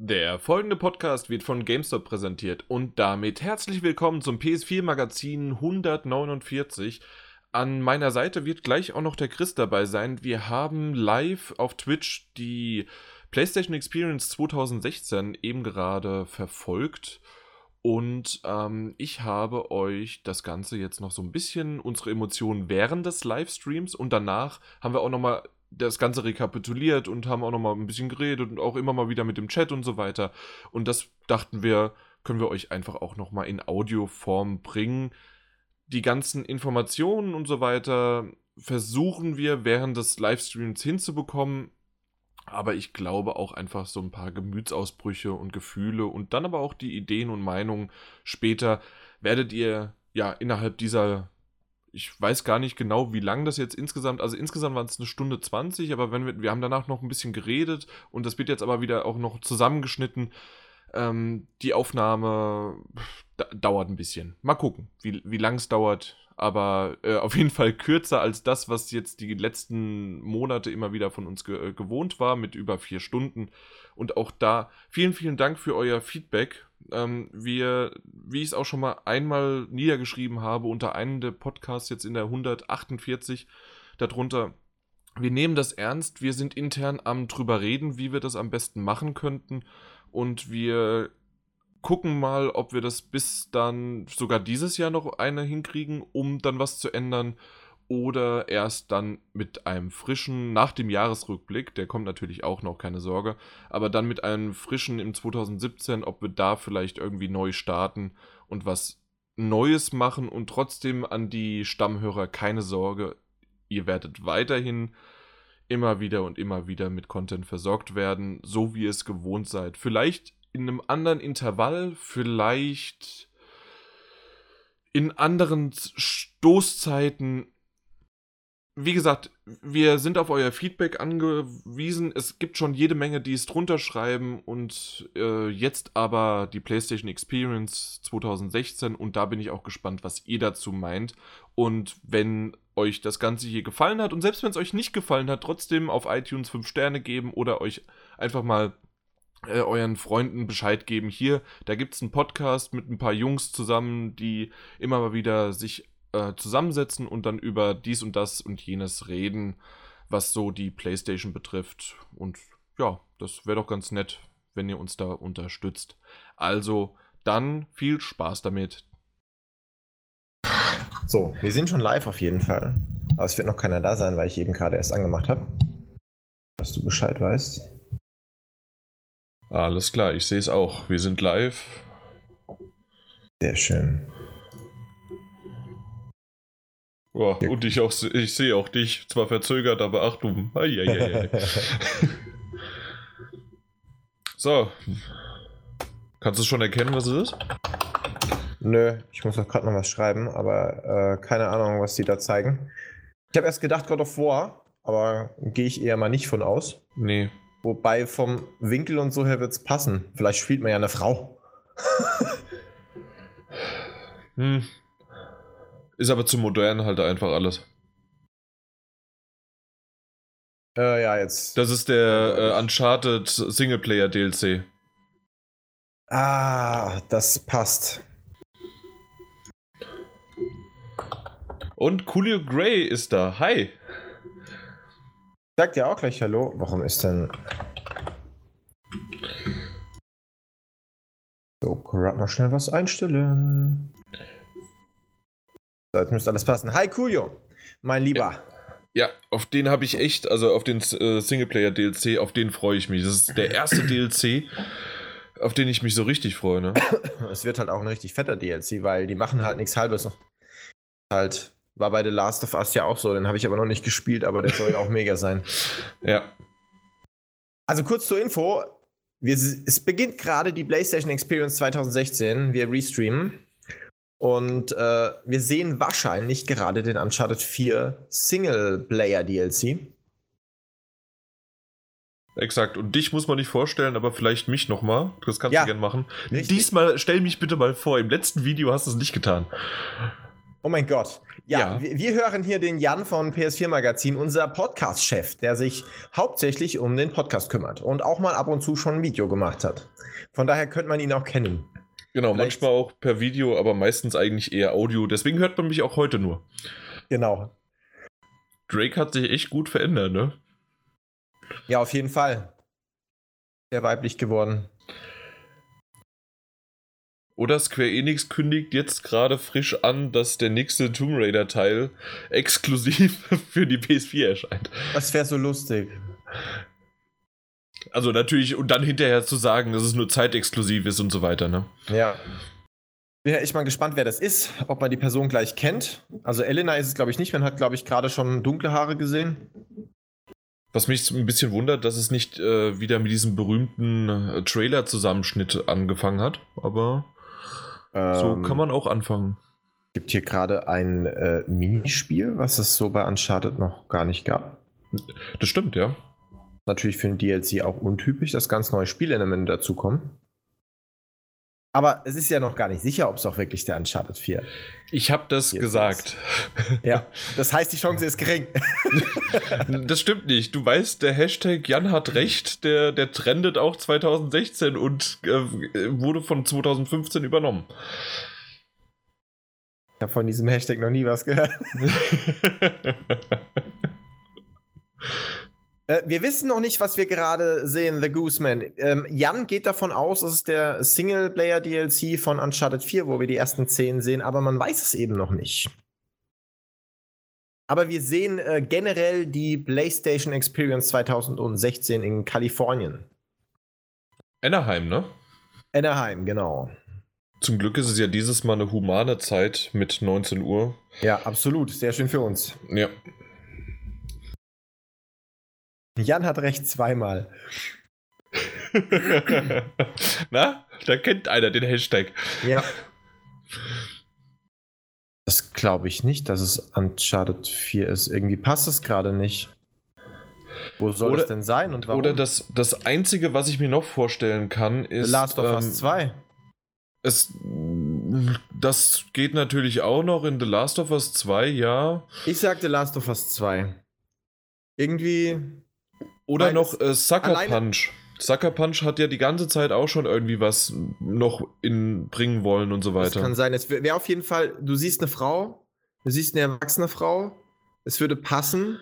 Der folgende Podcast wird von GameStop präsentiert und damit herzlich willkommen zum PS4 Magazin 149. An meiner Seite wird gleich auch noch der Chris dabei sein. Wir haben live auf Twitch die PlayStation Experience 2016 eben gerade verfolgt und ähm, ich habe euch das Ganze jetzt noch so ein bisschen unsere Emotionen während des Livestreams und danach haben wir auch nochmal das Ganze rekapituliert und haben auch nochmal ein bisschen geredet und auch immer mal wieder mit dem Chat und so weiter. Und das dachten wir, können wir euch einfach auch nochmal in Audioform bringen. Die ganzen Informationen und so weiter versuchen wir während des Livestreams hinzubekommen. Aber ich glaube auch einfach so ein paar Gemütsausbrüche und Gefühle und dann aber auch die Ideen und Meinungen später werdet ihr ja innerhalb dieser ich weiß gar nicht genau, wie lang das jetzt insgesamt, also insgesamt waren es eine Stunde 20, aber wenn wir, wir haben danach noch ein bisschen geredet und das wird jetzt aber wieder auch noch zusammengeschnitten. Ähm, die Aufnahme dauert ein bisschen. Mal gucken, wie, wie lang es dauert, aber äh, auf jeden Fall kürzer als das, was jetzt die letzten Monate immer wieder von uns ge gewohnt war, mit über vier Stunden. Und auch da vielen, vielen Dank für euer Feedback ähm, wir, wie ich es auch schon mal einmal niedergeschrieben habe, unter einem der Podcasts jetzt in der 148 darunter, wir nehmen das ernst, wir sind intern am drüber reden, wie wir das am besten machen könnten und wir gucken mal, ob wir das bis dann sogar dieses Jahr noch eine hinkriegen, um dann was zu ändern oder erst dann mit einem frischen, nach dem Jahresrückblick, der kommt natürlich auch noch, keine Sorge, aber dann mit einem frischen im 2017, ob wir da vielleicht irgendwie neu starten und was Neues machen und trotzdem an die Stammhörer keine Sorge, ihr werdet weiterhin immer wieder und immer wieder mit Content versorgt werden, so wie ihr es gewohnt seid. Vielleicht in einem anderen Intervall, vielleicht in anderen Stoßzeiten, wie gesagt, wir sind auf euer Feedback angewiesen. Es gibt schon jede Menge, die es drunter schreiben und äh, jetzt aber die PlayStation Experience 2016 und da bin ich auch gespannt, was ihr dazu meint. Und wenn euch das Ganze hier gefallen hat und selbst wenn es euch nicht gefallen hat, trotzdem auf iTunes 5 Sterne geben oder euch einfach mal äh, euren Freunden Bescheid geben. Hier, da gibt es einen Podcast mit ein paar Jungs zusammen, die immer mal wieder sich äh, zusammensetzen und dann über dies und das und jenes reden, was so die PlayStation betrifft. Und ja, das wäre doch ganz nett, wenn ihr uns da unterstützt. Also dann viel Spaß damit. So, wir sind schon live auf jeden Fall. Aber es wird noch keiner da sein, weil ich eben gerade erst angemacht habe. Dass du Bescheid weißt. Alles klar, ich sehe es auch. Wir sind live. Sehr schön. Oh, ja. Und ich, auch, ich sehe auch dich, zwar verzögert, aber Achtung. so. Kannst du schon erkennen, was es ist? Nö, ich muss doch gerade noch was schreiben, aber äh, keine Ahnung, was die da zeigen. Ich habe erst gedacht, God of War, aber gehe ich eher mal nicht von aus. Nee. Wobei vom Winkel und so her wird es passen. Vielleicht spielt man ja eine Frau. hm, ist aber zu modern halt einfach alles. Äh, ja, jetzt. Das ist der äh, Uncharted Singleplayer DLC. Ah, das passt. Und Coolio Gray ist da. Hi. Sagt ja auch gleich Hallo. Warum ist denn. So, gerade mal schnell was einstellen. Das müsste alles passen. Hi, Coolio, mein Lieber. Ja, auf den habe ich echt, also auf den äh, Singleplayer-DLC, auf den freue ich mich. Das ist der erste DLC, auf den ich mich so richtig freue. Ne? Es wird halt auch ein richtig fetter DLC, weil die machen halt nichts Halbes. Halt, war bei The Last of Us ja auch so, den habe ich aber noch nicht gespielt, aber der soll ja auch mega sein. Ja. Also kurz zur Info. Wir, es beginnt gerade die PlayStation Experience 2016. Wir restreamen. Und äh, wir sehen wahrscheinlich gerade den Uncharted 4 Singleplayer DLC. Exakt. Und dich muss man nicht vorstellen, aber vielleicht mich nochmal. Das kannst ja, du gerne machen. Richtig. Diesmal stell mich bitte mal vor. Im letzten Video hast du es nicht getan. Oh mein Gott. Ja, Ja. Wir, wir hören hier den Jan von PS4 Magazin, unser Podcast-Chef, der sich hauptsächlich um den Podcast kümmert und auch mal ab und zu schon ein Video gemacht hat. Von daher könnte man ihn auch kennen. Genau, Vielleicht- manchmal auch per Video, aber meistens eigentlich eher Audio. Deswegen hört man mich auch heute nur. Genau. Drake hat sich echt gut verändert, ne? Ja, auf jeden Fall. Sehr weiblich geworden. Oder Square Enix kündigt jetzt gerade frisch an, dass der nächste Tomb Raider Teil exklusiv für die PS4 erscheint. Das wäre so lustig. Also natürlich, und dann hinterher zu sagen, dass es nur zeitexklusiv ist und so weiter, ne? Ja. Bin ja echt mal gespannt, wer das ist, ob man die Person gleich kennt. Also Elena ist es, glaube ich, nicht. Man hat, glaube ich, gerade schon dunkle Haare gesehen. Was mich ein bisschen wundert, dass es nicht äh, wieder mit diesem berühmten äh, Trailer-Zusammenschnitt angefangen hat, aber so Ähm, kann man auch anfangen. gibt hier gerade ein äh, Minispiel, was es so bei Uncharted noch gar nicht gab. Das stimmt, ja. Natürlich für den DLC auch untypisch, dass ganz neue Spielelemente dazukommen. Aber es ist ja noch gar nicht sicher, ob es auch wirklich der Uncharted 4 Ich habe das Jetzt gesagt. Ja, das heißt, die Chance ist gering. Das stimmt nicht. Du weißt, der Hashtag Jan hat recht, der, der trendet auch 2016 und äh, wurde von 2015 übernommen. Ich habe von diesem Hashtag noch nie was gehört. Äh, wir wissen noch nicht, was wir gerade sehen, The Gooseman. Ähm, Jan geht davon aus, es ist der Singleplayer-DLC von Uncharted 4, wo wir die ersten Szenen sehen, aber man weiß es eben noch nicht. Aber wir sehen äh, generell die PlayStation Experience 2016 in Kalifornien. Anaheim, ne? Anaheim, genau. Zum Glück ist es ja dieses Mal eine humane Zeit mit 19 Uhr. Ja, absolut. Sehr schön für uns. Ja. Jan hat recht zweimal. Na, da kennt einer den Hashtag. Ja. Das glaube ich nicht, dass es Uncharted 4 ist. Irgendwie passt es gerade nicht. Wo soll Oder- es denn sein und warum? Oder das, das Einzige, was ich mir noch vorstellen kann, ist. The Last of ähm, Us 2. Es, das geht natürlich auch noch in The Last of Us 2, ja. Ich sagte Last of Us 2. Irgendwie. Oder Weil noch äh, Sucker Punch. Sucker Punch hat ja die ganze Zeit auch schon irgendwie was noch in bringen wollen und so Das weiter. kann sein. Es wäre auf jeden Fall, du siehst eine Frau, du siehst eine erwachsene Frau, es würde passen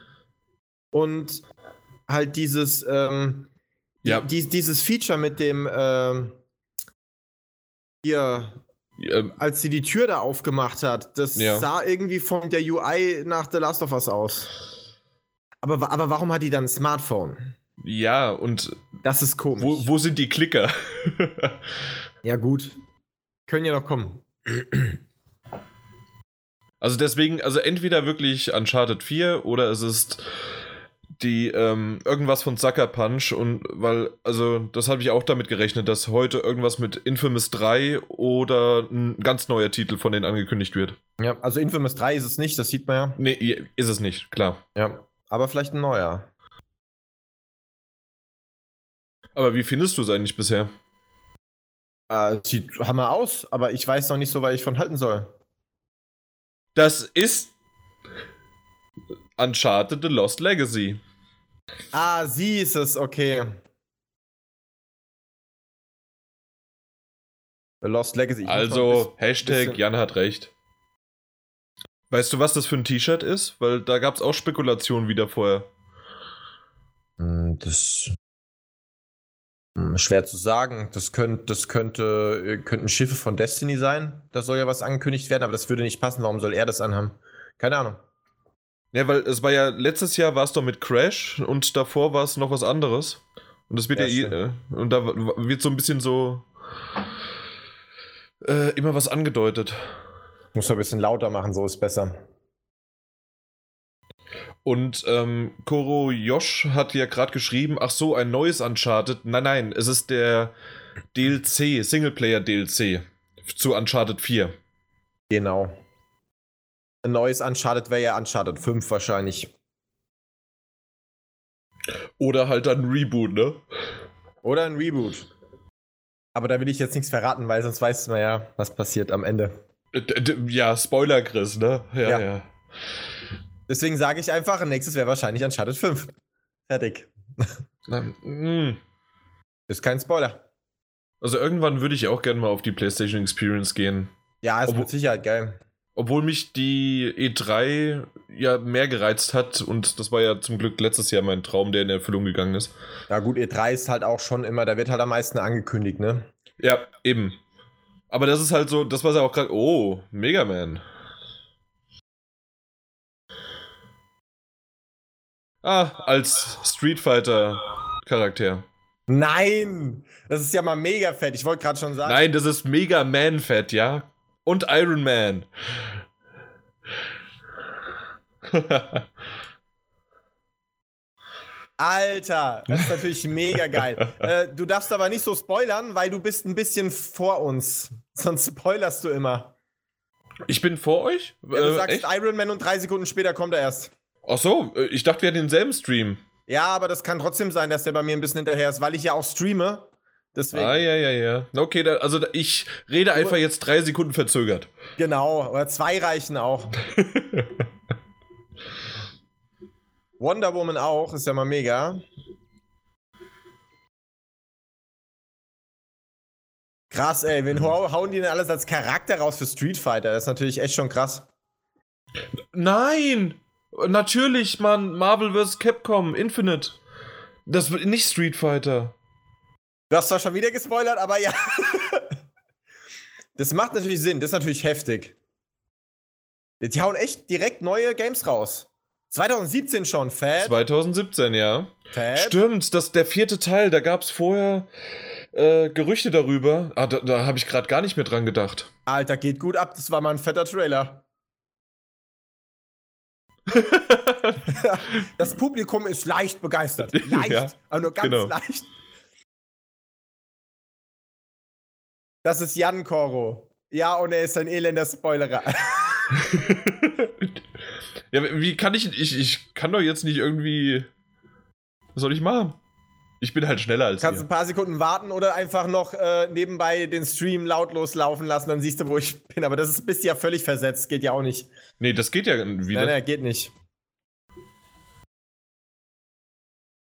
und halt dieses, ähm, Ja. die, dieses Feature mit dem, ähm, hier, Ähm, als sie die Tür da aufgemacht hat, das Ja. sah irgendwie von der UI nach The Last of Us aus. Aber, aber warum hat die dann ein Smartphone? ja, und Das ist komisch. wo, wo sind die Klicker? Ja, gut. Können ja noch kommen. also deswegen, also entweder wirklich Uncharted 4 oder es ist die ähm, irgendwas von Sucker Punch und weil, also das habe ich auch damit gerechnet, dass heute irgendwas mit Infamous 3 oder ein ganz neuer Titel von denen angekündigt wird. Ja, also Infamous 3 ist es nicht, das sieht man ja. Nee, ist es nicht, klar. Ja. Aber vielleicht ein neuer. Aber wie findest du es eigentlich bisher? Äh, sieht Hammer aus, aber ich weiß noch nicht so, was ich von halten soll. Das ist Uncharted The Lost Legacy. Ah, sie ist es, okay. The Lost Legacy. Ich Also, Hashtag bisschen- Jan hat recht. Weißt du, was das für ein T-Shirt ist? Weil da gab es auch Spekulationen wieder vorher. Hm, Das. Hm, Schwer zu sagen. Das, könnt, das könnte, äh, könnten Schiffe von Destiny sein. Da soll ja was angekündigt werden, aber das würde nicht passen. Warum soll er das anhaben? Keine Ahnung. Ja, weil es war ja, letztes Jahr war es doch mit Crash und davor war es noch was anderes. Und das wird ja, Ja, eh, äh, und da wird so ein bisschen so äh, immer was angedeutet. Muss ein bisschen lauter machen, so ist besser. Und ähm, Koro Yosh hat ja gerade geschrieben, ach so, ein neues Uncharted. Nein, nein, es ist der DLC, Singleplayer-DLC zu Uncharted 4. Genau. Ein neues Uncharted wäre ja Uncharted 5 wahrscheinlich. Oder halt dann ein Reboot, ne? Oder ein Reboot. Aber da will ich jetzt nichts verraten, weil sonst weiß man ja, was passiert am Ende. Äh, ja, Spoiler, Chris, ne? Ja, ja. ja. Deswegen sage ich einfach, nächstes wäre wahrscheinlich Uncharted 5. Fertig. Na, mm. Ist kein Spoiler. Also irgendwann würde ich auch gerne mal auf die PlayStation Experience gehen. Ja, ist mit Sicherheit geil. Obwohl mich die E3 ja mehr gereizt hat und das war ja zum Glück letztes Jahr mein Traum, der in Erfüllung gegangen ist. Ja gut, E3 ist halt auch schon immer, da wird halt am meisten angekündigt, ne? Ja, eben. Aber das ist halt so, das war ja auch gerade, oh, Mega Man. Ah, als Street Fighter Charakter. Nein, das ist ja mal mega fett. Ich wollte gerade schon sagen. Nein, das ist Mega Man fett, ja? Und Iron Man. Alter, das ist natürlich mega geil. Äh, du darfst aber nicht so spoilern, weil du bist ein bisschen vor uns. Sonst spoilerst du immer. Ich bin vor euch? Ja, du äh, sagst echt? Iron Man und drei Sekunden später kommt er erst. Ach so, äh, ich dachte, wir hätten denselben Stream. Ja, aber das kann trotzdem sein, dass der bei mir ein bisschen hinterher ist, weil ich ja auch streame. Deswegen. Ah, ja, ja, ja. Okay, da, also ich rede einfach jetzt drei Sekunden verzögert. Genau, oder zwei reichen auch. Wonder Woman auch, ist ja mal mega. Krass, ey, wen hauen die denn alles als Charakter raus für Street Fighter? Das ist natürlich echt schon krass. Nein! Natürlich, Mann, Marvel vs. Capcom, Infinite. Das wird nicht Street Fighter. Du hast zwar schon wieder gespoilert, aber ja. das macht natürlich Sinn, das ist natürlich heftig. Die hauen echt direkt neue Games raus. 2017 schon, Fat. 2017, ja. Fat. Stimmt, das der vierte Teil, da gab es vorher äh, Gerüchte darüber. Ah, da, da habe ich gerade gar nicht mehr dran gedacht. Alter, geht gut ab, das war mal ein fetter Trailer. das Publikum ist leicht begeistert. Leicht, ja, aber nur ganz genau. leicht. Das ist Jan Koro. Ja, und er ist ein elender Spoilerer. ja, wie kann ich, ich. Ich kann doch jetzt nicht irgendwie. Was soll ich machen? Ich bin halt schneller als Kannst ihr. ein paar Sekunden warten oder einfach noch äh, nebenbei den Stream lautlos laufen lassen, dann siehst du, wo ich bin. Aber das ist, bist ja völlig versetzt, geht ja auch nicht. Nee, das geht ja wieder. Nein, nein, geht nicht.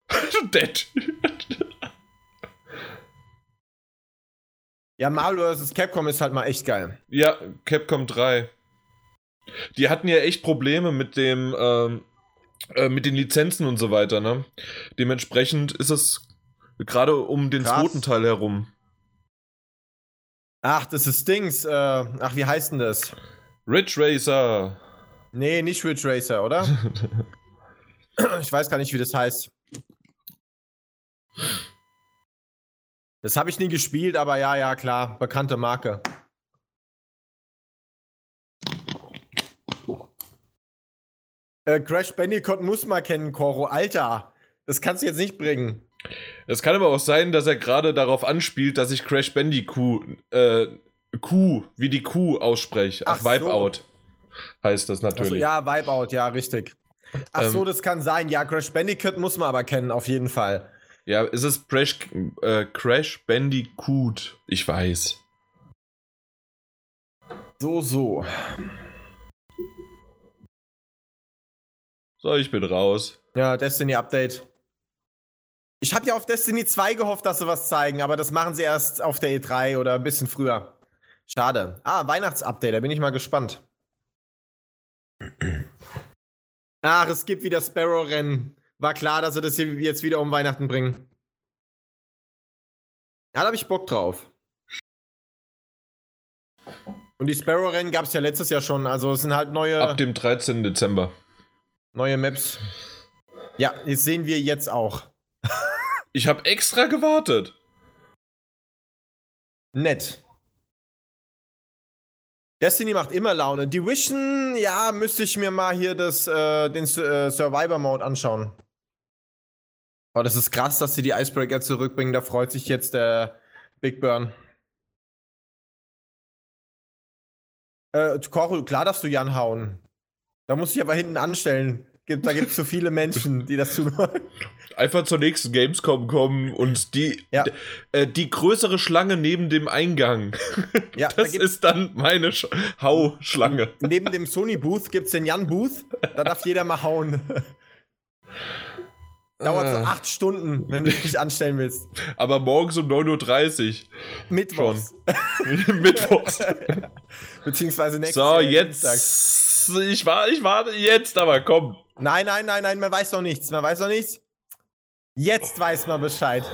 Dead. ja, Marvel vs. Capcom ist halt mal echt geil. Ja, Capcom 3. Die hatten ja echt Probleme mit dem, ähm, äh, mit den Lizenzen und so weiter, ne? Dementsprechend ist es gerade um den Krass. zweiten Teil herum. Ach, das ist Dings. Äh, ach, wie heißt denn das? Ridge Racer. Nee, nicht Ridge Racer, oder? ich weiß gar nicht, wie das heißt. Das habe ich nie gespielt, aber ja, ja, klar. Bekannte Marke. Äh, Crash Bandicoot muss man kennen, Koro. Alter, das kannst du jetzt nicht bringen. Es kann aber auch sein, dass er gerade darauf anspielt, dass ich Crash Bandicoot, äh, Kuh, wie die Kuh ausspreche. Ach, Ach Wipeout so. heißt das natürlich. So, ja, Wipeout, ja, richtig. Ach ähm, so, das kann sein. Ja, Crash Bandicoot muss man aber kennen, auf jeden Fall. Ja, es ist Crash, äh, Crash Bandicoot. Ich weiß. So, so. So, ich bin raus. Ja, Destiny Update. Ich habe ja auf Destiny 2 gehofft, dass sie was zeigen, aber das machen sie erst auf der E3 oder ein bisschen früher. Schade. Ah, Weihnachtsupdate, da bin ich mal gespannt. Ach, es gibt wieder Sparrow-Rennen. War klar, dass sie das hier jetzt wieder um Weihnachten bringen. Ja, da habe ich Bock drauf. Und die Sparrow-Rennen gab es ja letztes Jahr schon. Also es sind halt neue. Ab dem 13. Dezember. Neue Maps. Ja, das sehen wir jetzt auch. ich habe extra gewartet. Nett. Destiny macht immer Laune. Division, ja, müsste ich mir mal hier das, äh, den äh, Survivor-Mode anschauen. Oh, das ist krass, dass sie die Icebreaker zurückbringen. Da freut sich jetzt der Big Burn. Äh, Koru, klar darfst du Jan hauen. Da muss ich aber hinten anstellen. Da gibt es so viele Menschen, die das tun wollen. einfach zur nächsten Gamescom kommen und die, Ja. äh, die größere Schlange neben dem Eingang. Ja, da das gibt's- ist dann meine Sch Hau-Schlange. Neben dem Sony-Booth gibt es den Jan-Booth. Da darf jeder mal hauen. Dauert so Äh. acht Stunden, wenn du dich anstellen willst. Aber morgens um 9.30 Mittwochs. Uhr. Mittwochs. Beziehungsweise nächstes So, Dienstag. Jetzt. Ich, war, ich warte jetzt, aber komm. Nein, nein, nein, nein, man weiß noch nichts. Man weiß noch nichts. Jetzt weiß man Bescheid.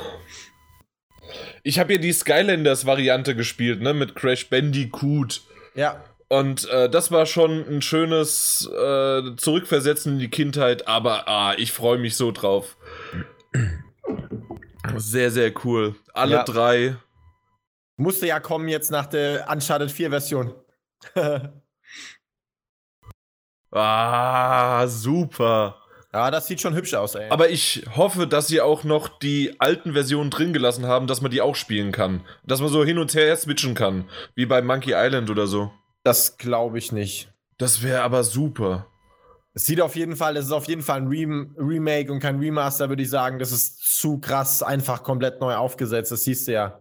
Ich habe hier die Skylanders-Variante gespielt, ne, mit Crash Bandicoot. Ja. Und äh, das war schon ein schönes äh, Zurückversetzen in die Kindheit, aber ah, ich freue mich so drauf. Sehr, sehr cool. Alle Ja. drei. Musste ja kommen jetzt nach der Uncharted 4 Version. Ah, super. ja, das sieht schon hübsch aus, ey. Aber ich hoffe, dass sie auch noch die alten Versionen drin gelassen haben, dass man die auch spielen kann. Dass man so hin und her switchen kann. Wie bei Monkey Island oder so. das glaube ich nicht. Das wäre aber super. Es sieht auf jeden Fall, es ist auf jeden Fall ein Rem Remake und kein Remaster, würde ich sagen. Das ist zu krass, einfach komplett neu aufgesetzt. Das siehst du ja.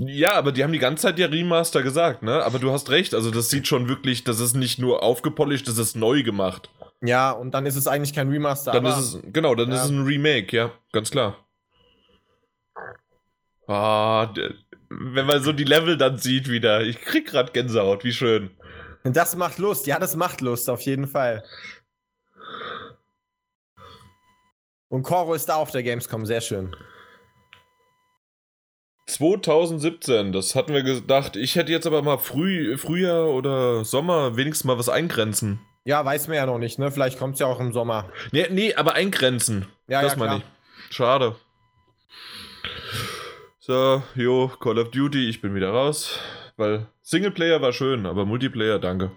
Ja, aber die haben die ganze Zeit ja Remaster gesagt, ne? Aber du hast recht, also das sieht schon wirklich, das ist nicht nur aufgepolished, das ist neu gemacht. Ja, und dann ist es eigentlich kein Remaster. Dann aber ist es, genau, dann ist Ja. es ein Remake, ja, ganz klar. Ah, wenn man so die Level dann sieht wieder, ich krieg grad Gänsehaut, wie schön. das macht Lust. Ja, das macht Lust, auf jeden Fall. Und Koro ist da auf der Gamescom, sehr schön. 2017, das hatten wir gedacht. Ich hätte jetzt aber mal früh, Frühjahr oder Sommer wenigstens mal was eingrenzen. Ja, weiß man ja noch nicht, ne? Vielleicht kommt es ja auch im Sommer. Nee, nee, aber eingrenzen. Ja, das ja, meine ich. Schade. So, jo, Call of Duty, ich bin wieder raus. Weil Singleplayer war schön, aber Multiplayer, danke.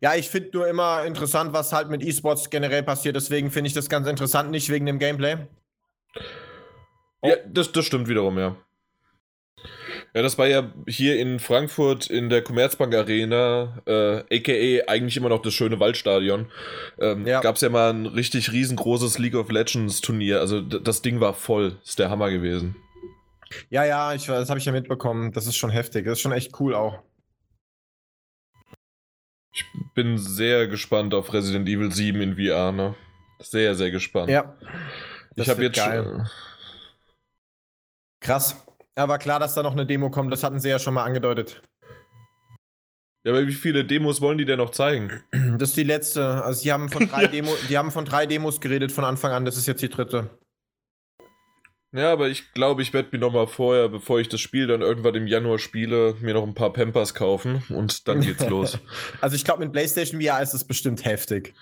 Ja, ich finde nur immer interessant, was halt mit E-Sports generell passiert. Deswegen finde ich das ganz interessant, nicht wegen dem Gameplay. Oh. Ja, das, das stimmt wiederum, ja. Ja, das war ja hier in Frankfurt in der Commerzbank Arena, äh, aka eigentlich immer noch das schöne Waldstadion. Ähm, Ja. Gab es ja mal ein richtig riesengroßes League of Legends Turnier. Also das Ding war voll. Ist der Hammer gewesen. Ja, ja, ich, das habe ich ja mitbekommen. Das ist schon heftig. Das ist schon echt cool auch. Ich bin sehr gespannt auf Resident Evil 7 in VR, ne? Sehr, sehr gespannt. Ja. ich habe jetzt geil. schon. Krass. Aber klar, dass da noch eine Demo kommt, das hatten sie ja schon mal angedeutet. Ja, aber wie viele Demos wollen die denn noch zeigen? Das ist die letzte. Also die haben von drei. Demo, die haben von drei Demos geredet von Anfang an. Das ist jetzt die dritte. Ja, aber ich glaube, ich werde mir noch mal vorher, bevor ich das Spiel dann irgendwann im Januar spiele, mir noch ein paar Pampers kaufen und dann geht's los. Also ich glaube, mit PlayStation VR ist es bestimmt heftig.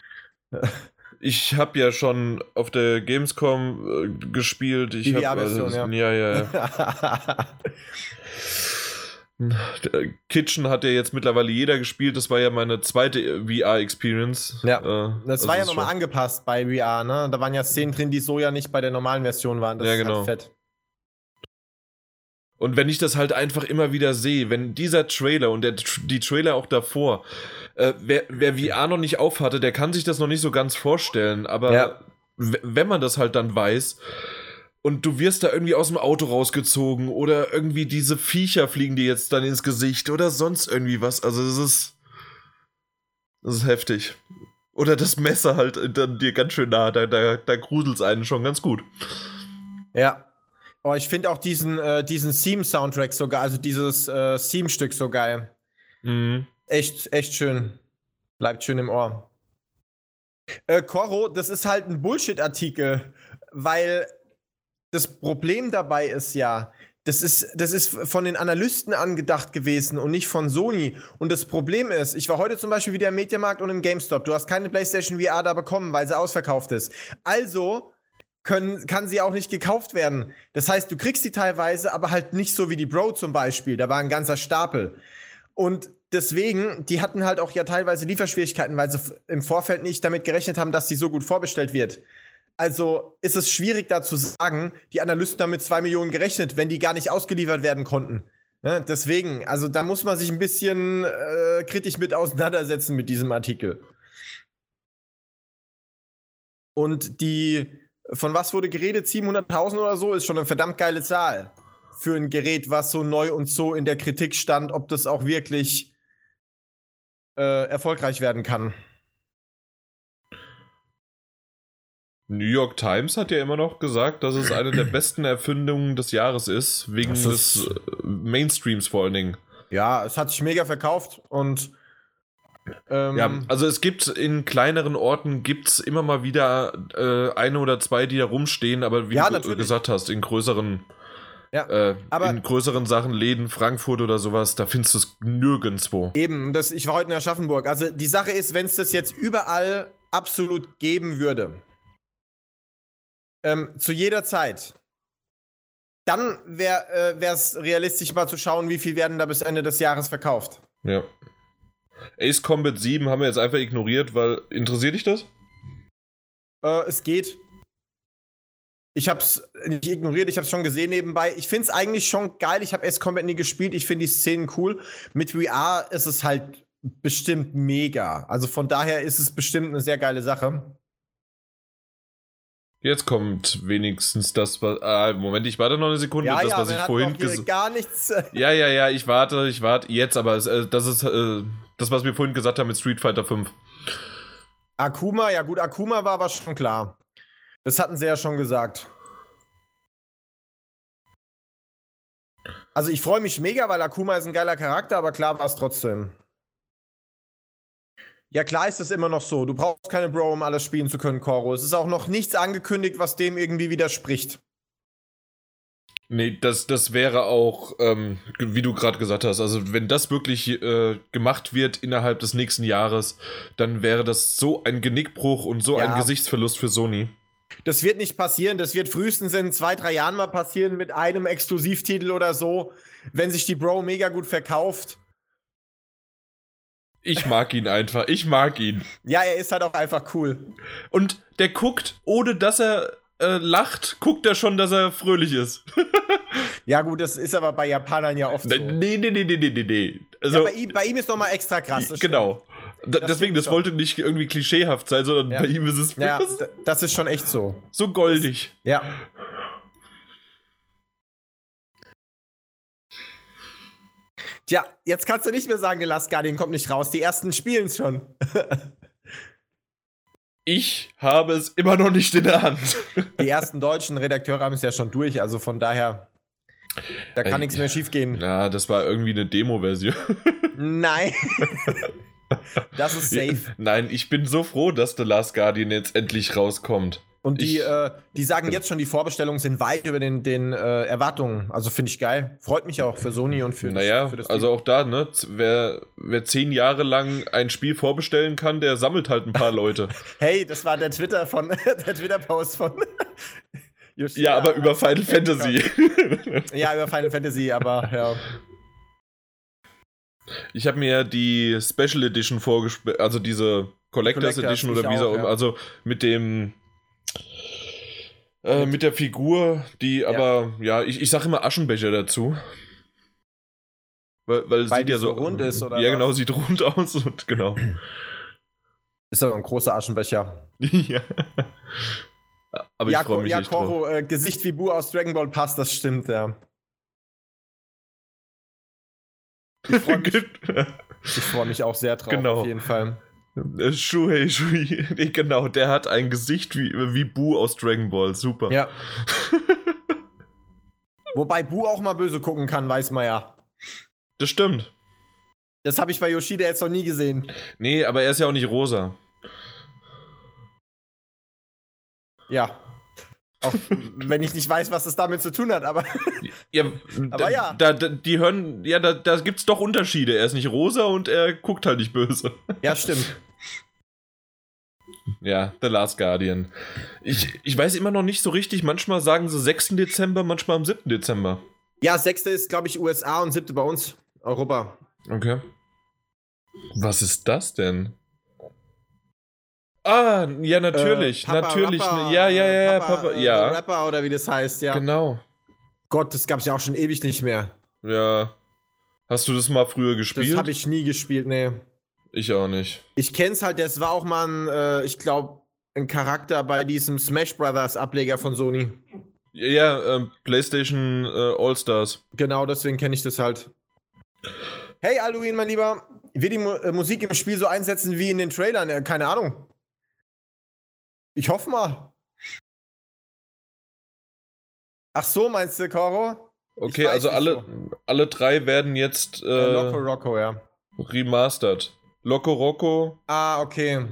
Ich habe ja schon auf der Gamescom äh, gespielt. Ich Die hab, VR-Version, ja. Ja, ja, ja. Kitchen hat ja jetzt mittlerweile jeder gespielt. Das war ja meine zweite VR-Experience. Ja, Äh, Das also war ja nochmal angepasst bei VR, ne? Da waren ja Szenen drin, die so ja nicht bei der normalen Version waren. Das Ja, ist genau. halt fett. Und wenn ich das halt einfach immer wieder sehe, wenn dieser Trailer und der, die Trailer auch davor, äh, wer, wer VR noch nicht aufhatte, der kann sich das noch nicht so ganz vorstellen. Aber Ja. wenn man das halt dann weiß und du wirst da irgendwie aus dem Auto rausgezogen oder irgendwie diese Viecher fliegen dir jetzt dann ins Gesicht oder sonst irgendwie was. Also das ist, das ist heftig. Oder das Messer halt dann dir ganz schön nah, da, da, da gruselt's einen schon ganz gut. Ja. Oh, ich finde auch diesen, äh, diesen Theme-Soundtrack so geil, also dieses äh, Theme-Stück so geil. Mhm. Echt, echt schön. Bleibt schön im Ohr. Äh, das ist halt ein Bullshit-Artikel, weil das Problem dabei ist ja, das ist, das ist von den Analysten angedacht gewesen und nicht von Sony. Und das Problem ist, ich war heute zum Beispiel wieder im Mediamarkt und im GameStop. Du hast keine PlayStation VR da bekommen, weil sie ausverkauft ist. Also können, kann sie auch nicht gekauft werden. Das heißt, du kriegst sie teilweise, aber halt nicht so wie die Bro zum Beispiel. Da war ein ganzer Stapel. Und deswegen, die hatten halt auch ja teilweise Lieferschwierigkeiten, weil sie im Vorfeld nicht damit gerechnet haben, dass sie so gut vorbestellt wird. Also ist es schwierig da zu sagen, die Analysten haben mit zwei Millionen gerechnet, wenn die gar nicht ausgeliefert werden konnten. Ne? Deswegen, also da muss man sich ein bisschen äh, kritisch mit auseinandersetzen mit diesem Artikel. Und die, von was wurde geredet? 700.000 oder so ist schon eine verdammt geile Zahl für ein Gerät, was so neu und so in der Kritik stand, ob das auch wirklich äh, erfolgreich werden kann. New York Times hat ja immer noch gesagt, dass es eine der besten Erfindungen des Jahres ist, wegen ist- des äh, Mainstreams vor allen Dingen. Ja, es hat sich mega verkauft und ähm, Ja, also es gibt in kleineren Orten gibt's immer mal wieder äh, eine oder zwei, die da rumstehen, aber wie Ja, du natürlich. gesagt hast, in größeren, Ja, äh, aber- in größeren Sachen, Läden, Frankfurt oder sowas, da findest du es nirgendwo. Eben, das, ich war heute in Aschaffenburg. Also die Sache ist, wenn es das jetzt überall absolut geben würde, ähm, zu jeder Zeit, dann wäre es realistisch mal zu schauen, wie viel werden da bis Ende des Jahres verkauft. Ja. Ace Combat 7 haben wir jetzt einfach ignoriert, weil interessiert dich das? Äh, es geht. Ich hab's nicht ignoriert, ich hab's schon gesehen nebenbei. Ich find's eigentlich schon geil. Ich habe S-Combat nie gespielt. Ich finde die Szenen cool. Mit VR ist es halt bestimmt mega. Also von daher ist es bestimmt eine sehr geile Sache. Jetzt kommt wenigstens das, was. Ah, Moment, ich warte noch eine Sekunde. Ja, das, ja, was ich vorhin gesagt gar nichts. Ja, ja, ja, ich warte, ich warte jetzt, aber es, äh, das ist äh, das, was wir vorhin gesagt haben mit Street Fighter 5. Akuma, ja gut, Akuma war aber schon klar. Das hatten sie ja schon gesagt. Also ich freue mich mega, weil Akuma ist ein geiler Charakter, aber klar war es trotzdem. Ja, klar ist es immer noch so. Du brauchst keine Bro, um alles spielen zu können, Koro. Es ist auch noch nichts angekündigt, was dem irgendwie widerspricht. Nee, das, das wäre auch, ähm, wie du gerade gesagt hast, also wenn das wirklich äh, gemacht wird innerhalb des nächsten Jahres, dann wäre das so ein Genickbruch und so Ja. ein Gesichtsverlust für Sony. Das wird nicht passieren. Das wird frühestens in zwei, drei Jahren mal passieren mit einem Exklusivtitel oder so, wenn sich die Bro mega gut verkauft. Ich mag ihn einfach, ich mag ihn. Ja, er ist halt auch einfach cool. Und der guckt, ohne dass er äh, lacht, guckt er schon, dass er fröhlich ist. Ja, gut, das ist aber bei Japanern ja oft so. Nee, nee, nee, nee, nee, nee, nee. Also, ja, bei, ihm, bei ihm ist nochmal extra krass. genau. Da, Das deswegen, das wollte nicht irgendwie klischeehaft sein, sondern Ja. bei ihm ist es. Ja, das ist schon echt so. so goldig. Ja. Tja, jetzt kannst du nicht mehr sagen, The Last Guardian kommt nicht raus. Die ersten spielen schon. Ich habe es immer noch nicht in der Hand. Die ersten deutschen Redakteure haben es ja schon durch, also von daher, da kann Ey, nichts mehr schiefgehen. Na, das war irgendwie eine Demo-Version. Nein. das ist safe. Nein, ich bin so froh, dass The Last Guardian jetzt endlich rauskommt. Und die, Ich- äh, die sagen jetzt schon, die Vorbestellungen sind weit über den, den äh, Erwartungen. Also finde ich geil. Freut mich auch für Sony und für naja, für das also auch da, ne? Wer, wer zehn Jahre lang ein Spiel vorbestellen kann, der sammelt halt ein paar Leute. Hey, das war der Twitter von der Twitter-Post von ja, aber über Final Fantasy. Ja, über Final Fantasy, aber ja. Ich habe mir die Special Edition vorgespielt, also diese Collectors, Collectors, Edition oder wie auch, ja. also mit dem äh, mit der Figur, die aber, ja, ich, ich sage immer Aschenbecher dazu. Weil, weil, Weil sieht ja so so rund ist, oder Ja, was? genau, sieht rund aus und genau. Ist aber ein großer Aschenbecher. ja. Aber ich ja, freue mich ja, echt drauf. Koro, äh, Gesicht wie Bu aus Dragon Ball passt, das stimmt, ja. Ich freue mich, ich freu mich auch sehr drauf, Genau. auf jeden Fall. Äh, Shuhei Shui, nee, genau, der hat ein Gesicht wie, wie Bu aus Dragon Ball, super. Ja. Wobei Bu auch mal böse gucken kann, weiß man ja. Das stimmt. Das habe ich bei Yoshida jetzt noch nie gesehen. Nee, aber er ist ja auch nicht rosa. Ja. Auch wenn ich nicht weiß, was das damit zu tun hat, aber Ja, Aber da, ja. Da, da, die hören, ja, da, da gibt's doch Unterschiede. Er ist nicht rosa und er guckt halt nicht böse. ja, stimmt. Ja, The Last Guardian. Ich, ich weiß immer noch nicht so richtig. Manchmal sagen sie 6. Dezember, manchmal am 7. Dezember. Ja, sechste ist, glaube ich, USA und siebte bei uns, Europa. Okay. Was ist das denn? Ah, ja, natürlich. Äh, Papa natürlich. Rapper, ja, ja, ja, ja, Papa, Papa, äh, ja. Rapper oder wie das heißt, ja. Genau. Gott, das gab's ja auch schon ewig nicht mehr. Ja. Hast du das mal früher Das gespielt? habe ich nie gespielt, nee. ich auch nicht. Ich kenn's halt, das war auch mal ein, äh, ich glaube, ein Charakter bei diesem Smash Brothers Ableger von Sony. Ja, ja ähm, PlayStation äh, All-Stars. Genau, deswegen kenne ich das halt. Hey, Alduin, mein Lieber. Wird die Mu äh, Musik im Spiel so einsetzen wie in den Trailern? Äh, keine Ahnung. Ich hoffe mal. Ach so, meinst du, Coro? Okay, also alle, so. alle drei werden jetzt äh, Loco Rocco, ja. remastered. Loco Rocco. Ah, okay.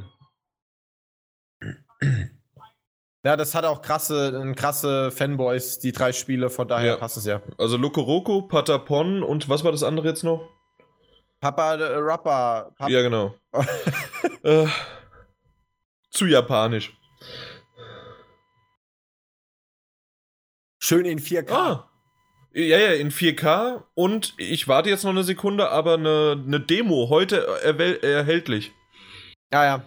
Ja, das hat auch krasse, krasse Fanboys, die drei Spiele, von daher ja. passt es ja. Also Loco Roco, Patapon und was war das andere jetzt noch? Papa äh, Rapper. Papa. Ja, genau. äh, zu japanisch. Schön in 4K. Ah. Ja, ja, in 4K und ich warte jetzt noch eine Sekunde, aber eine, eine Demo heute erhältlich. Ja, ja.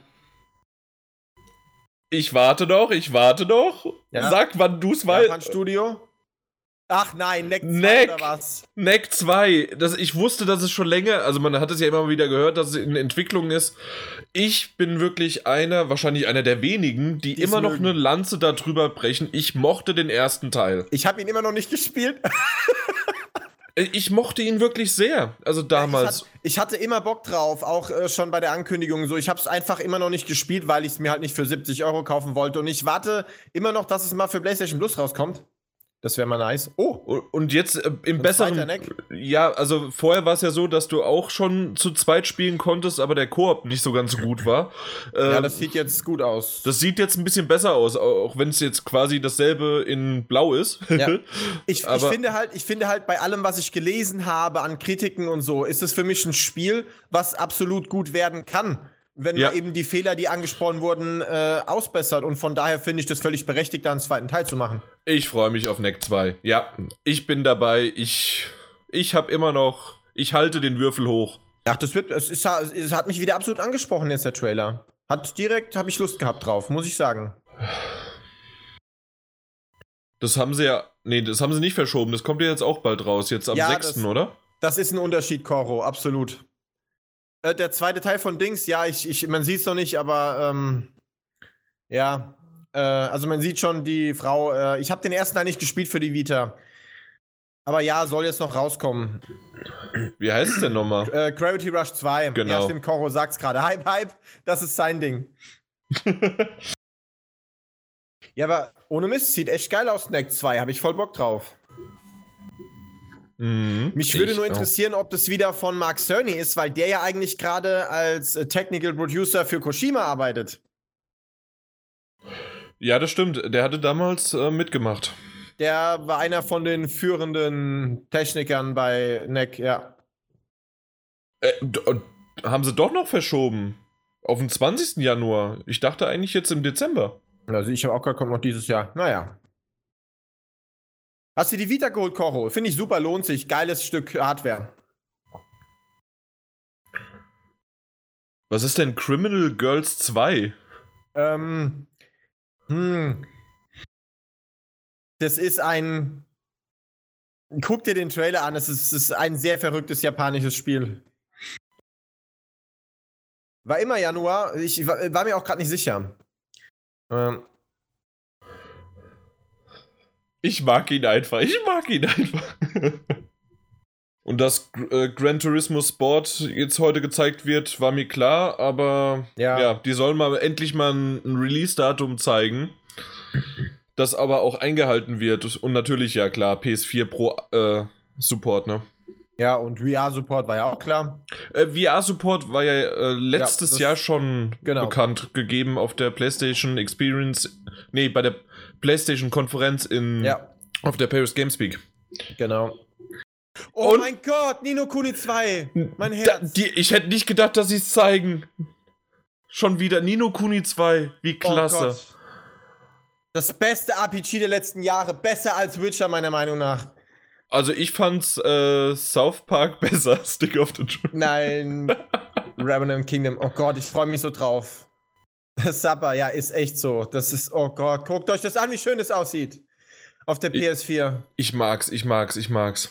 Ich warte doch, ich warte doch. Ja. Sag, wann du's weißt. Studio. Ach nein, Neck 2 Neck, oder was? Neck 2. Das, ich wusste, dass es schon länger, also man hat es ja immer wieder gehört, dass es in Entwicklung ist. Ich bin wirklich einer, wahrscheinlich einer der wenigen, die Die's immer noch mögen. eine Lanze darüber brechen. Ich mochte den ersten Teil. Ich habe ihn immer noch nicht gespielt. Äh, ich mochte ihn wirklich sehr, also damals. Ich, hat, ich hatte immer Bock drauf, auch äh, schon bei der Ankündigung so. Ich habe es einfach immer noch nicht gespielt, weil ich es mir halt nicht für 70 Euro kaufen wollte. Und ich warte immer noch, dass es mal für PlayStation Plus rauskommt. Das wäre mal nice. Oh, und jetzt äh, im besseren. Ja, also vorher war es ja so, dass du auch schon zu zweit spielen konntest, aber der Koop nicht so ganz gut war. ja, ähm, das sieht jetzt gut aus. Das sieht jetzt ein bisschen besser aus, auch wenn es jetzt quasi dasselbe in Blau ist. Ja. Ich, ich, finde halt, ich finde halt bei allem, was ich gelesen habe an Kritiken und so, ist es für mich ein Spiel, was absolut gut werden kann wenn ja. man eben die Fehler, die angesprochen wurden, äh, ausbessert. Und von daher finde ich das völlig berechtigt, da einen zweiten Teil zu machen. Ich freue mich auf Neck 2. Ja, ich bin dabei. Ich, ich habe immer noch, ich halte den Würfel hoch. Ach, das wird, es, ist, es hat mich wieder absolut angesprochen jetzt der Trailer. Hat direkt, habe ich Lust gehabt drauf, muss ich sagen. Das haben sie ja, nee, das haben sie nicht verschoben. Das kommt ja jetzt auch bald raus, jetzt am ja, 6., das, oder? Das ist ein Unterschied, Coro, absolut. Äh, der zweite Teil von Dings, ja, ich, ich, man sieht es noch nicht, aber ähm, ja, äh, also man sieht schon die Frau. Äh, ich habe den ersten Teil nicht gespielt für die Vita. Aber ja, soll jetzt noch rauskommen. Wie heißt es denn nochmal? Äh, Gravity Rush 2. Genau. Ja, stimmt, Koro sagt's gerade. Hype, Hype, das ist sein Ding. ja, aber ohne Mist, sieht echt geil aus, Snack 2. Habe ich voll Bock drauf. Mhm, Mich würde nur interessieren, auch. ob das wieder von Mark Cerny ist, weil der ja eigentlich gerade als äh, Technical Producer für Koshima arbeitet. Ja, das stimmt. Der hatte damals äh, mitgemacht. Der war einer von den führenden Technikern bei NEC, ja. Äh, haben sie doch noch verschoben. Auf den 20. Januar. Ich dachte eigentlich jetzt im Dezember. Also ich habe auch gerade kommt noch dieses Jahr. Naja. Hast du die Vita geholt, Koro? Finde ich super, lohnt sich. Geiles Stück Hardware. Was ist denn Criminal Girls 2? Ähm. Hm. Das ist ein. Guck dir den Trailer an, es ist, ist ein sehr verrücktes japanisches Spiel. War immer Januar, ich war, war mir auch gerade nicht sicher. Ähm, ich mag ihn einfach. Ich mag ihn einfach. Und dass äh, Gran Turismo Sport jetzt heute gezeigt wird, war mir klar, aber ja, ja die sollen mal endlich mal ein, ein Release-Datum zeigen, das aber auch eingehalten wird. Und natürlich, ja klar, PS4 Pro äh, Support, ne? Ja, und VR-Support war ja auch klar. Äh, VR-Support war ja äh, letztes ja, Jahr schon genau. bekannt gegeben auf der PlayStation Experience. Nee, bei der PlayStation-Konferenz in ja. auf der Paris Gamespeak. Genau. Oh und mein Gott, Nino Kuni 2. Mein Herz. Da, die, ich hätte nicht gedacht, dass sie es zeigen. Schon wieder Nino Kuni 2. Wie oh klasse. Oh das beste RPG der letzten Jahre. Besser als Witcher, meiner Meinung nach. Also ich fand's äh, South Park besser, Stick of the Truth. Nein. Revenant Kingdom. Oh Gott, ich freue mich so drauf. Supper, ja, ist echt so. Das ist, oh Gott, guckt euch das an, wie schön es aussieht. Auf der PS4. Ich, ich mag's, ich mag's, ich mag's.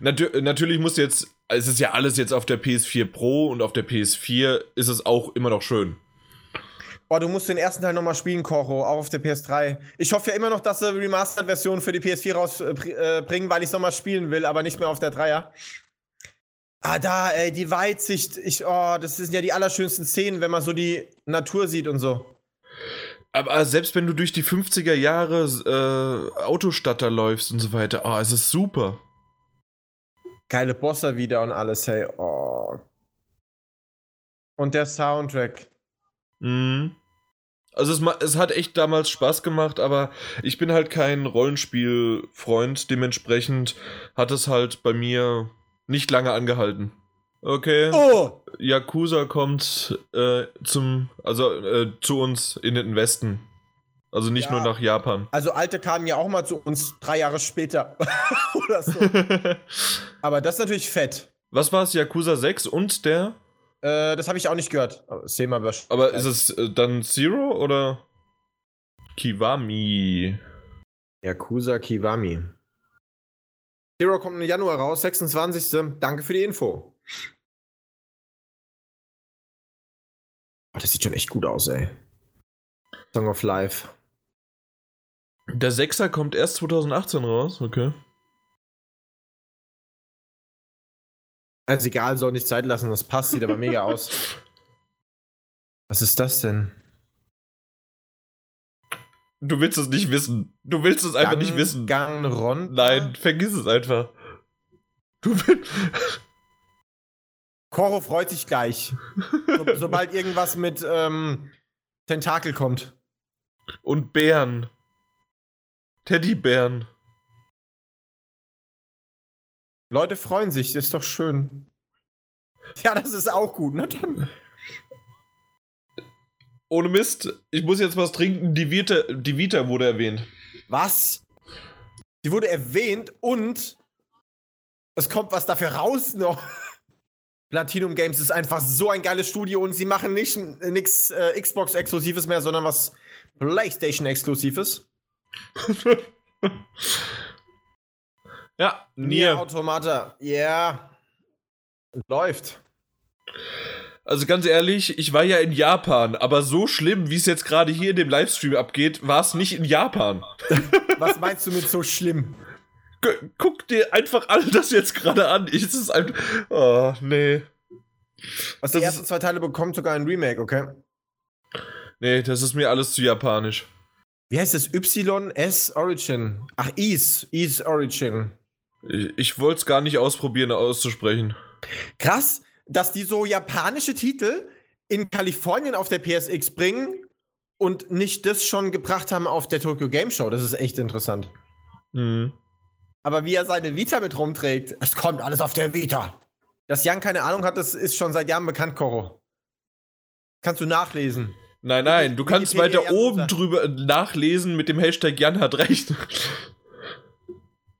Natür natürlich muss jetzt, es ist ja alles jetzt auf der PS4 Pro und auf der PS4 ist es auch immer noch schön. Oh, du musst den ersten Teil nochmal spielen, Koro, auch auf der PS3. Ich hoffe ja immer noch, dass sie Remastered-Version für die PS4 rausbringen, äh, weil ich es nochmal spielen will, aber nicht mehr auf der Dreier. Ah, da, ey, die Weitsicht. Ich, oh, das sind ja die allerschönsten Szenen, wenn man so die Natur sieht und so. Aber selbst wenn du durch die 50er Jahre äh, Autostadt da läufst und so weiter, oh, es ist super. Geile Bosse wieder und alles, hey, oh. Und der Soundtrack. Mhm. Also es, es, hat echt damals Spaß gemacht, aber ich bin halt kein Rollenspielfreund, dementsprechend hat es halt bei mir nicht lange angehalten. Okay. Oh! Yakuza kommt äh, zum, also äh, zu uns in den Westen. Also nicht ja. nur nach Japan. Also alte kamen ja auch mal zu uns drei Jahre später. Oder so. Aber das ist natürlich fett. Was war es? Yakuza 6 und der? Äh, das habe ich auch nicht gehört. Aber, Aber ist es äh, dann Zero oder Kiwami? Yakuza Kiwami. Zero kommt im Januar raus, 26. Danke für die Info. Oh, das sieht schon echt gut aus, ey. Song of Life. Der Sechser kommt erst 2018 raus, okay. Also egal, soll nicht Zeit lassen, das passt, sieht aber mega aus. Was ist das denn? Du willst es nicht wissen. Du willst es einfach Gang, nicht wissen. Gang Ron? Nein, vergiss es einfach. Du willst. Koro freut sich gleich. so, sobald irgendwas mit ähm, Tentakel kommt. Und Bären. Teddybären. Leute freuen sich, das ist doch schön. Ja, das ist auch gut, ne? Dann ohne Mist, ich muss jetzt was trinken. Die Vita, die Vita wurde erwähnt. Was? Die wurde erwähnt und es kommt was dafür raus noch. Platinum Games ist einfach so ein geiles Studio und sie machen nicht nichts äh, Xbox-Exklusives mehr, sondern was PlayStation-Exklusives. ja, Nier Automata. Ja. Yeah. Läuft. Also ganz ehrlich, ich war ja in Japan, aber so schlimm, wie es jetzt gerade hier in dem Livestream abgeht, war es nicht in Japan. Was meinst du mit so schlimm? Guck dir einfach all das jetzt gerade an. Ich, es ist einfach. Oh, nee. Was die ersten zwei Teile bekommt sogar ein Remake, okay? Nee, das ist mir alles zu japanisch. Wie heißt das? YS Origin. Ach, Is. Is Origin. Ich, ich wollte es gar nicht ausprobieren, auszusprechen. Krass dass die so japanische Titel in Kalifornien auf der PSX bringen und nicht das schon gebracht haben auf der Tokyo Game Show. Das ist echt interessant. Mhm. Aber wie er seine Vita mit rumträgt, es kommt alles auf der Vita. Dass Jan keine Ahnung hat, das ist schon seit Jahren bekannt, Koro. Kannst du nachlesen. Nein, nein, du kannst weiter oben drüber nachlesen mit dem Hashtag Jan hat recht.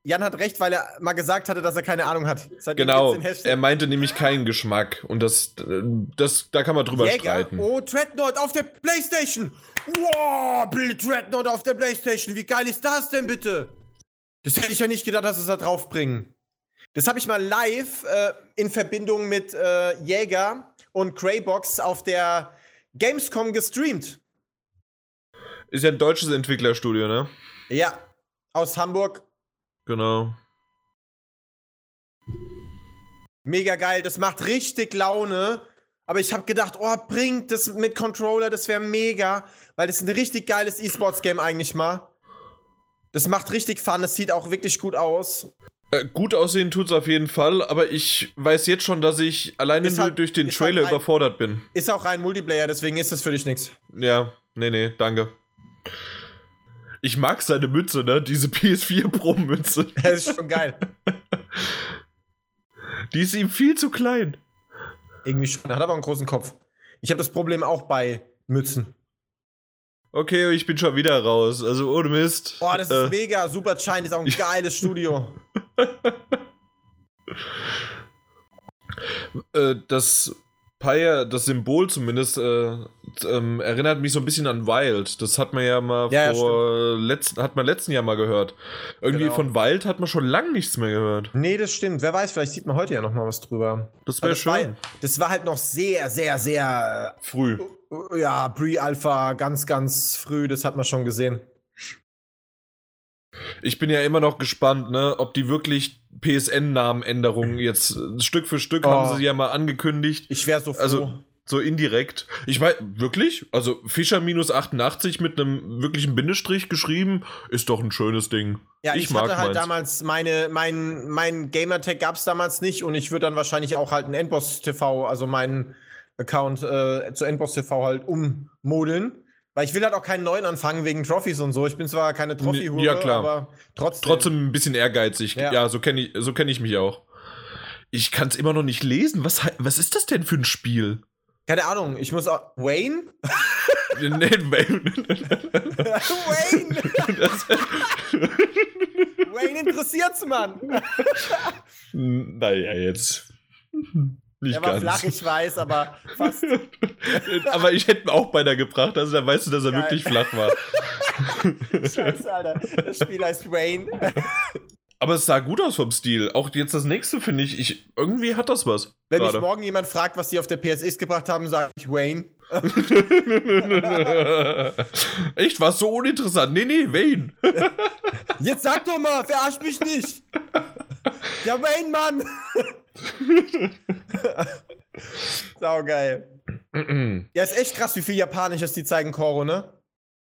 Jan hat recht, weil er mal gesagt hatte, dass er keine Ahnung hat. Seitdem genau, er meinte nämlich keinen Geschmack. Und das, das, da kann man drüber Jäger? streiten. Oh, Dreadnought auf der Playstation! Wow, Bill Dreadnought auf der Playstation. Wie geil ist das denn bitte? Das hätte ich ja nicht gedacht, dass es da draufbringen. Das habe ich mal live äh, in Verbindung mit äh, Jäger und Greybox auf der Gamescom gestreamt. Ist ja ein deutsches Entwicklerstudio, ne? Ja, aus Hamburg Genau. Mega geil, das macht richtig Laune. Aber ich habe gedacht, oh, bringt das mit Controller, das wäre mega, weil das ist ein richtig geiles E-Sports-Game eigentlich mal. Das macht richtig Fun, das sieht auch wirklich gut aus. Äh, gut aussehen tut es auf jeden Fall, aber ich weiß jetzt schon, dass ich alleine nur halt, durch den Trailer halt rein, überfordert bin. Ist auch rein Multiplayer, deswegen ist das für dich nichts. Ja, nee, nee, danke. Ich mag seine Mütze, ne? Diese PS4 Pro-Mütze. Das ist schon geil. Die ist ihm viel zu klein. Irgendwie schon. Er hat aber einen großen Kopf. Ich habe das Problem auch bei Mützen. Okay, ich bin schon wieder raus. Also ohne Mist. Boah, das äh. ist mega. Super Shine ist auch ein geiles Studio. äh, das Pyre, das Symbol zumindest, äh, ähm, erinnert mich so ein bisschen an Wild. Das hat man ja mal ja, vor ja, letzten, hat man letzten Jahr mal gehört. Irgendwie genau. von Wild hat man schon lange nichts mehr gehört. Nee, das stimmt. Wer weiß, vielleicht sieht man heute ja noch mal was drüber. Das wäre schön. War, das war halt noch sehr, sehr, sehr früh. ja, Pre-Alpha ganz, ganz früh, das hat man schon gesehen. Ich bin ja immer noch gespannt, ne, ob die wirklich PSN-Namenänderungen jetzt äh, Stück für Stück Oh. haben sie ja mal angekündigt. Ich wäre so froh. Also, so indirekt. Ich weiß, wirklich? Also Fischer minus 88 mit einem wirklichen Bindestrich geschrieben, ist doch ein schönes Ding. ja, ich, ich mag hatte halt meins. damals meine, mein, mein Gamertag gab es damals nicht und ich würde dann wahrscheinlich auch halt einen Endboss TV, also meinen Account äh, zu Endboss TV halt ummodeln. Weil ich will halt auch keinen neuen anfangen wegen Trophys und so. Ich bin zwar keine Trophy-Hure, Ja, klar. aber trotzdem. Trotzdem ein bisschen ehrgeizig. Ja, Ja. so kenne ich, so kenn ich mich auch. Ich kann es immer noch nicht lesen. Was, was ist das denn für ein Spiel? Keine Ahnung, ich muss auch. Wayne? Nee, Wayne! das, Wayne interessiert's, Mann! naja, jetzt. Nicht Der war ganz. flach, ich weiß, aber fast. Aber ich hätte ihn auch beinahe gebracht, also dann weißt du, dass er Geil. wirklich flach war. Scheiße, Alter. Das Spiel heißt Wayne. Aber es sah gut aus vom Stil. Auch jetzt das nächste finde ich, ich, irgendwie hat das was. Wenn mich gerade. morgen jemand fragt, was die auf der PSX gebracht haben, sage ich Wayne. Echt, war so uninteressant. Nee, nee, Wayne. Jetzt sag doch mal, verarsch mich nicht! Ja, Wayne, Mann! Sau geil. Ja, ist echt krass, wie viel Japanisches die zeigen, Koro, ne?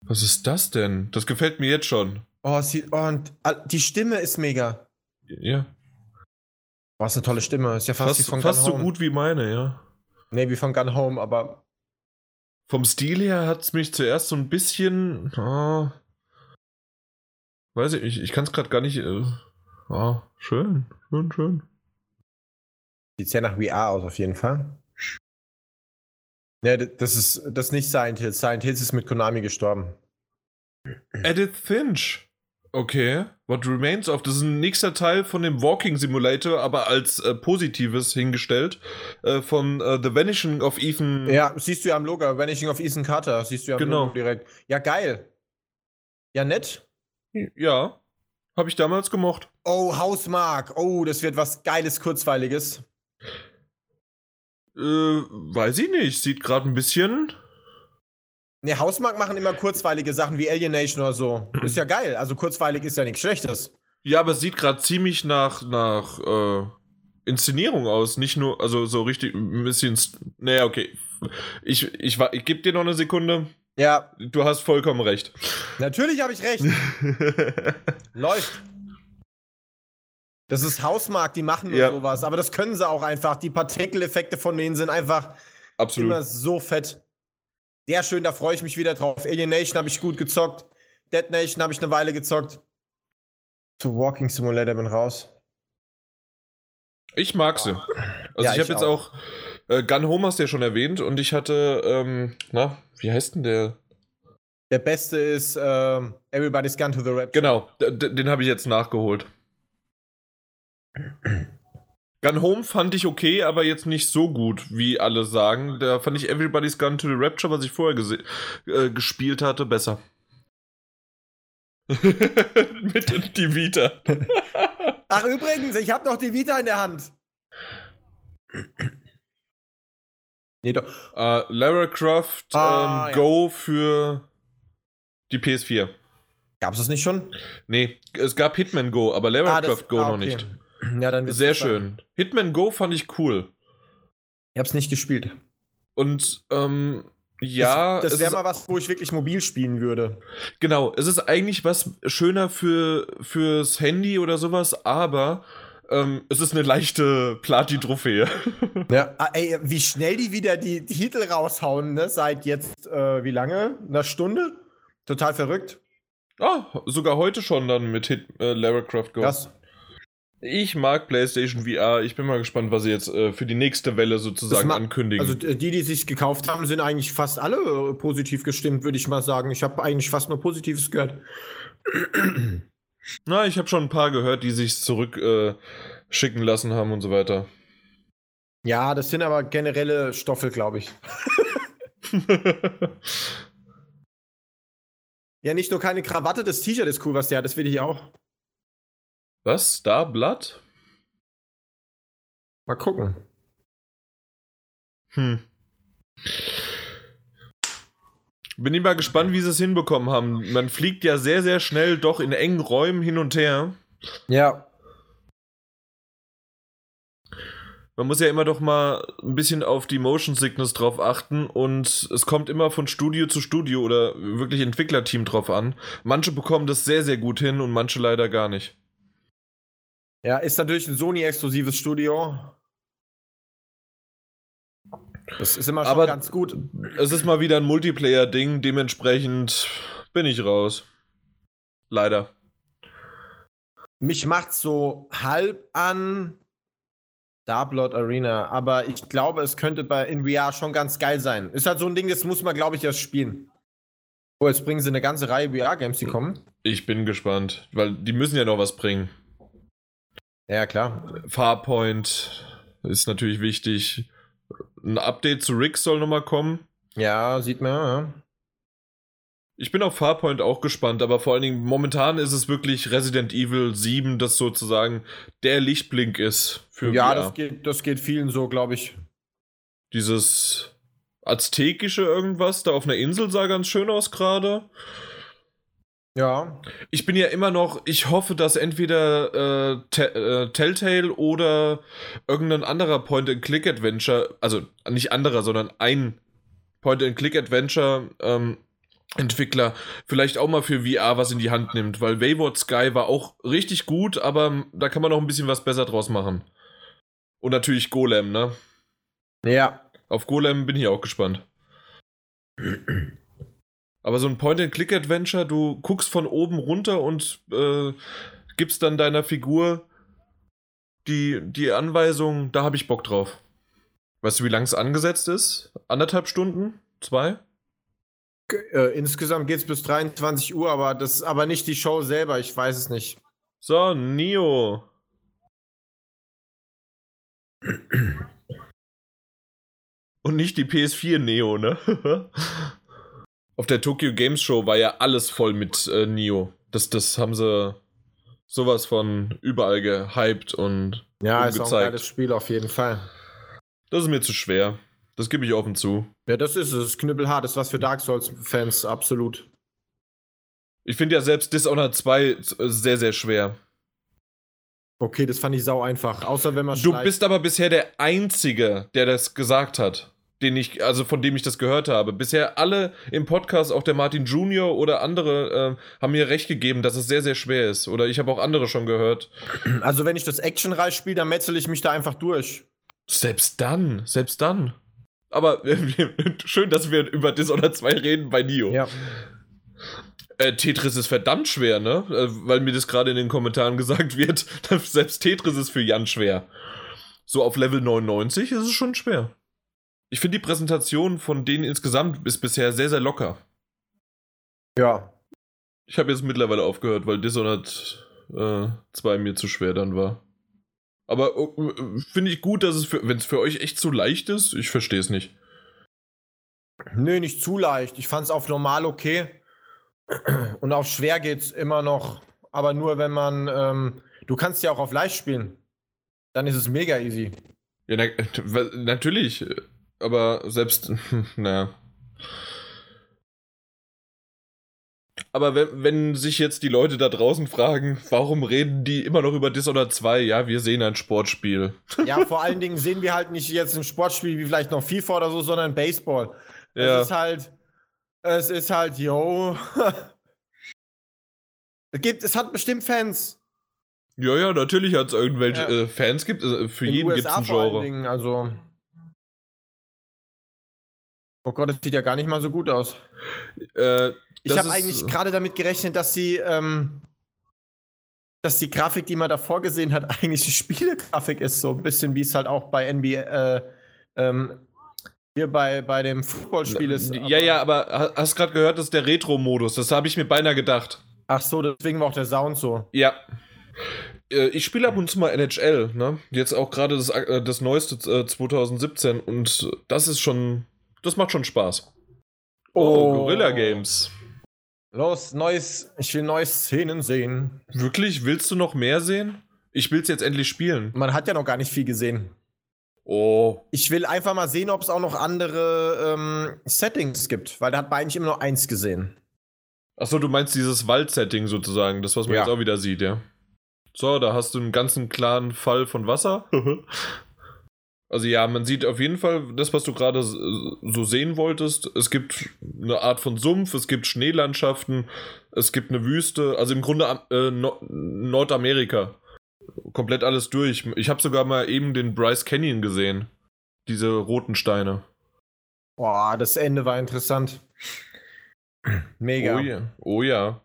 Was ist das denn? Das gefällt mir jetzt schon. Oh, sie, oh und ah, die Stimme ist mega. Ja. Boah, ist eine tolle Stimme. Ist ja fast, Fast, wie von fast Gun so Home. gut wie meine, ja. Nee, wie von Gun Home, aber Vom Stil her hat es mich zuerst so ein bisschen. ah, weiß ich, ich, ich kann es gerade gar nicht. Ah, schön, schön, schön. Sieht sehr nach VR aus, auf jeden Fall. Ja, das ist, das ist nicht Silent Hills. Silent Hills ist mit Konami gestorben. Edith Finch. Okay. What Remains of. Das ist ein nächster Teil von dem Walking Simulator, aber als äh, Positives hingestellt. Äh, von äh, The Vanishing of Ethan. Ja, siehst du ja am Logo. Vanishing of Ethan Carter. Siehst du ja am Genau. Logo direkt. Ja, geil. Ja, nett. Ja. Habe ich damals gemocht. Oh, Hausmark. Oh, das wird was Geiles, Kurzweiliges. Äh, weiß ich nicht. Sieht gerade ein bisschen. Ne, Hausmark machen immer kurzweilige Sachen wie Alienation oder so. Ist ja geil. Also kurzweilig ist ja nichts Schlechtes. Ja, aber es sieht gerade ziemlich nach, nach äh, Inszenierung aus. Nicht nur, also so richtig ein bisschen. Naja, okay. Ich, ich, wa- ich gebe dir noch eine Sekunde. Ja, Du hast vollkommen recht. natürlich habe ich recht. Läuft. Das ist Hausmark, die machen nur Ja. sowas. Aber das können sie auch einfach. Die Partikeleffekte von denen sind einfach Absolut. immer so fett. Sehr schön, da freue ich mich wieder drauf. Alienation habe ich gut gezockt. Dead Nation habe ich eine Weile gezockt. Zu Walking Simulator bin raus. Ich mag sie. Also Ja, ich ich habe jetzt auch, äh, Gun Home hast du ja schon erwähnt und ich hatte, ähm, na, wie heißt denn der? Der beste ist ähm, Everybody's Gone to the Rap. Genau, den habe ich jetzt nachgeholt. Gun Home fand ich okay, aber jetzt nicht so gut, wie alle sagen. Da fand ich Everybody's Gone to the Rapture, was ich vorher äh, gespielt hatte, besser. Mit die Vita. Ach, übrigens, ich habe noch die Vita in der Hand. Nee, doch. Äh, Lara Croft Ah, ähm, ja. Go für die PS4. Gab's das nicht schon? Nee, es gab Hitman Go, aber Lara Ah, das- Croft Go ah, noch okay. nicht. Ja, dann Sehr das sein. schön. Hitman Go fand ich cool. Ich hab's nicht gespielt. Und ähm, ja, das, das wäre mal was, wo ich wirklich mobil spielen würde. genau, es ist eigentlich was schöner für fürs Handy oder sowas, aber ähm, es ist eine leichte Platin-Trophäe. Ja. Ah, ey, wie schnell die wieder die Titel raushauen, ne? Seit jetzt, äh, wie lange? Einer Stunde? Total verrückt. ah, sogar heute schon dann mit Hit, äh, Lara Croft Go. Krass. Ich mag PlayStation VR. Ich bin mal gespannt, was sie jetzt äh, für die nächste Welle sozusagen ankündigen. Also äh, die, die sich gekauft haben, sind eigentlich fast alle äh, positiv gestimmt, würde ich mal sagen. Ich habe eigentlich fast nur Positives gehört. Na, ich habe schon ein paar gehört, die sich zurück äh, schicken lassen haben und so weiter. Ja, das sind aber generelle Stoffe, glaube ich. Ja, nicht nur keine Krawatte, das T-Shirt ist cool, was der hat, das will ich auch. Was? Star Blood? Mal gucken. Hm. Bin ich mal gespannt, wie sie es hinbekommen haben. Man fliegt ja sehr, sehr schnell doch in engen Räumen hin und her. Ja. Man muss ja immer doch mal ein bisschen auf die Motion Sickness drauf achten und es kommt immer von Studio zu Studio oder wirklich Entwicklerteam drauf an. Manche bekommen das sehr, sehr gut hin und manche leider gar nicht. Ja, ist natürlich ein Sony-exklusives Studio. Das ist immer schon Aber ganz gut. Es ist mal wieder ein Multiplayer-Ding, dementsprechend bin ich raus. Leider. Mich macht so halb an Dark Lord Arena, aber ich glaube, es könnte bei in VR schon ganz geil sein. Ist halt so ein Ding, das muss man, glaube ich, erst spielen. Oh, jetzt bringen sie eine ganze Reihe VR-Games, die kommen. Ich bin gespannt, weil die müssen ja noch was bringen. Ja, klar. Farpoint ist natürlich wichtig. Ein Update zu Rick soll nochmal kommen. Ja, sieht man, ja. Ich bin auf Farpoint auch gespannt, aber vor allen Dingen momentan ist es wirklich Resident Evil 7, das sozusagen der Lichtblink ist für Ja, VR. das geht, das geht vielen so, glaube ich. Dieses aztekische irgendwas da auf einer Insel sah ganz schön aus gerade. Ja. Ich bin ja immer noch, ich hoffe, dass entweder äh, Te äh, Telltale oder irgendein anderer Point-and-Click-Adventure, also nicht anderer, sondern ein Point-and-Click-Adventure ähm, Entwickler vielleicht auch mal für VR was in die Hand nimmt, weil Wayward Sky war auch richtig gut, aber da kann man noch ein bisschen was besser draus machen. Und natürlich Golem, ne? Ja. Auf Golem bin ich auch gespannt. Aber so ein Point-and-Click-Adventure, du guckst von oben runter und äh, gibst dann deiner Figur die, die Anweisung, da habe ich Bock drauf. Weißt du, wie lang es angesetzt ist? Anderthalb Stunden? Zwei? Äh, insgesamt geht es bis 23 Uhr, aber das ist aber nicht die Show selber, ich weiß es nicht. So, Nio. Und nicht die PS4 Neo, ne? Auf der Tokyo Games Show war ja alles voll mit äh, Neo. Das, das haben sie sowas von überall gehypt und Ja, ist auch ein geiles Spiel auf jeden Fall. Das ist mir zu schwer. Das gebe ich offen zu. Ja, das ist es. Knüppelhart. Das ist was für Dark Souls-Fans, absolut. Ich finde ja selbst Dishonored 2 sehr, sehr schwer. Okay, das fand ich sau einfach. Außer wenn man Du schleicht. bist aber bisher der Einzige, der das gesagt hat. Den ich, also von dem ich das gehört habe. Bisher alle im Podcast, auch der Martin Junior oder andere, äh, haben mir recht gegeben, dass es sehr, sehr schwer ist. Oder ich habe auch andere schon gehört. Also, wenn ich das Actionreich spiele, dann metzel ich mich da einfach durch. Selbst dann, selbst dann. Aber schön, dass wir über Dishonored 2 reden bei Nio. Ja. Äh, Tetris ist verdammt schwer, ne? Äh, weil mir das gerade in den Kommentaren gesagt wird. Selbst Tetris ist für Jan schwer. So auf Level 99 ist es schon schwer. Ich finde die Präsentation von denen insgesamt ist bisher sehr, sehr locker. Ja. Ich habe jetzt mittlerweile aufgehört, weil Dishonored äh, 2 mir zu schwer dann war. Aber äh, finde ich gut, dass es, für, wenn es für euch echt zu leicht ist, ich verstehe es nicht. Nö, nicht zu leicht. Ich fand's auf normal okay. Und auf schwer geht's immer noch. Aber nur wenn man. Ähm, du kannst ja auch auf leicht spielen. Dann ist es mega easy. Ja, na, natürlich. Aber selbst, naja. Aber wenn, wenn sich jetzt die Leute da draußen fragen, warum reden die immer noch über Dishonored 2? Ja, wir sehen ein Sportspiel. Ja, vor allen Dingen sehen wir halt nicht jetzt ein Sportspiel wie vielleicht noch FIFA oder so, sondern Baseball. Ja. Es ist halt. Es ist halt, yo. es, gibt, es hat bestimmt Fans. Ja, ja, natürlich hat es irgendwelche Ja. äh, Fans gibt. Äh, für In jeden gibt es ein vor allen Genre. Dingen, also. Oh Gott, das sieht ja gar nicht mal so gut aus. Äh, Ich habe eigentlich gerade damit gerechnet, dass sie, ähm, dass die Grafik, die man davor gesehen hat, eigentlich die Spielegrafik ist. So ein bisschen wie es halt auch bei NBA, äh, ähm, hier bei, bei dem Footballspiel ist. ja, ja, aber ha- hast gerade gehört, das ist der Retro-Modus. Das habe ich mir beinahe gedacht. Ach so, deswegen war auch der Sound so. Ja. Äh, Ich spiele ab und zu mal NHL, ne? Jetzt auch gerade das, äh, das neueste äh, 2017 und das ist schon. Das macht schon Spaß. Oh, Gorilla Games. Los, neues, ich will neue Szenen sehen. Wirklich? Willst du noch mehr sehen? Ich will es jetzt endlich spielen. Man hat ja noch gar nicht viel gesehen. Oh. Ich will einfach mal sehen, ob es auch noch andere ähm, Settings gibt, weil da hat man eigentlich immer nur eins gesehen. Achso, du meinst dieses Wald-Setting sozusagen, das, was man Ja. jetzt auch wieder sieht, ja. So, da hast du einen ganzen klaren Fall von Wasser. also ja, man sieht auf jeden Fall das, was du gerade so sehen wolltest. Es gibt eine Art von Sumpf, es gibt Schneelandschaften, es gibt eine Wüste, also im Grunde äh, no Nordamerika. Komplett alles durch. Ich habe sogar mal eben den Bryce Canyon gesehen. Diese roten Steine. Boah, das Ende war interessant. Mega. Oh ja. Oh ja.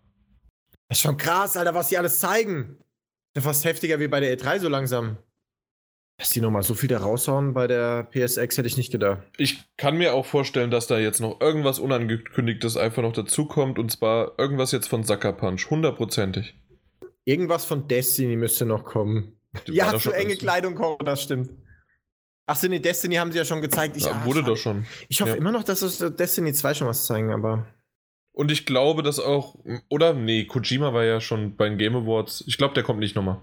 Das ist schon krass, Alter, was die alles zeigen. Das ist fast heftiger wie bei der E3 so langsam. Dass die nochmal so viel da raushauen bei der PSX, hätte ich nicht gedacht. Ich kann mir auch vorstellen, dass da jetzt noch irgendwas Unangekündigtes einfach noch dazukommt. Und zwar irgendwas jetzt von Sucker Punch. Hundertprozentig. Irgendwas von Destiny müsste noch kommen. Die ja, zu schon enge Kleidung kommen, das stimmt. Achso, nee, Destiny haben sie ja schon gezeigt. Ich, Ja, wurde doch schon. Ich hoffe ja. immer noch, dass es äh, Destiny 2 schon was zeigen, aber. Und ich glaube, dass auch. Oder? Nee, Kojima war ja schon bei den Game Awards. Ich glaube, der kommt nicht nochmal.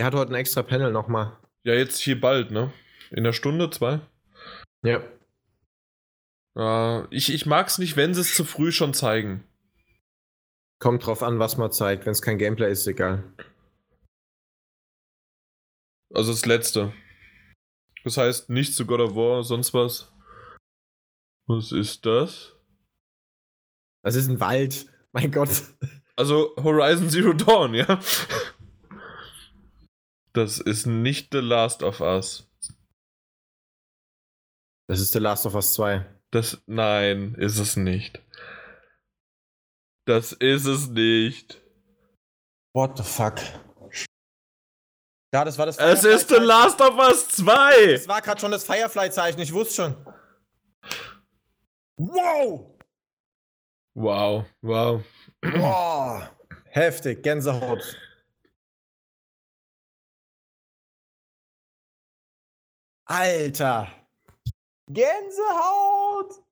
Der hat heute ein extra Panel nochmal. Ja, jetzt hier bald, ne? In der Stunde, zwei? Ja. Äh, ich ich mag es nicht, wenn sie es zu früh schon zeigen. Kommt drauf an, was man zeigt. Wenn es kein Gameplay ist, ist egal. Also das letzte. Das heißt, nichts zu God of War, sonst was. Was ist das? Das ist ein Wald. Mein Gott. Also Horizon Zero Dawn, ja. Das ist nicht The Last of Us. Das ist The Last of Us 2. Das. Nein, ist es nicht. Das ist es nicht. What the fuck? Ja, das war das Es ist The. Last of Us 2! Das war gerade schon das Firefly-Zeichen, ich wusste schon. Wow! Wow, wow. Boah! Heftig, Gänsehaut. Alter! Gänsehaut!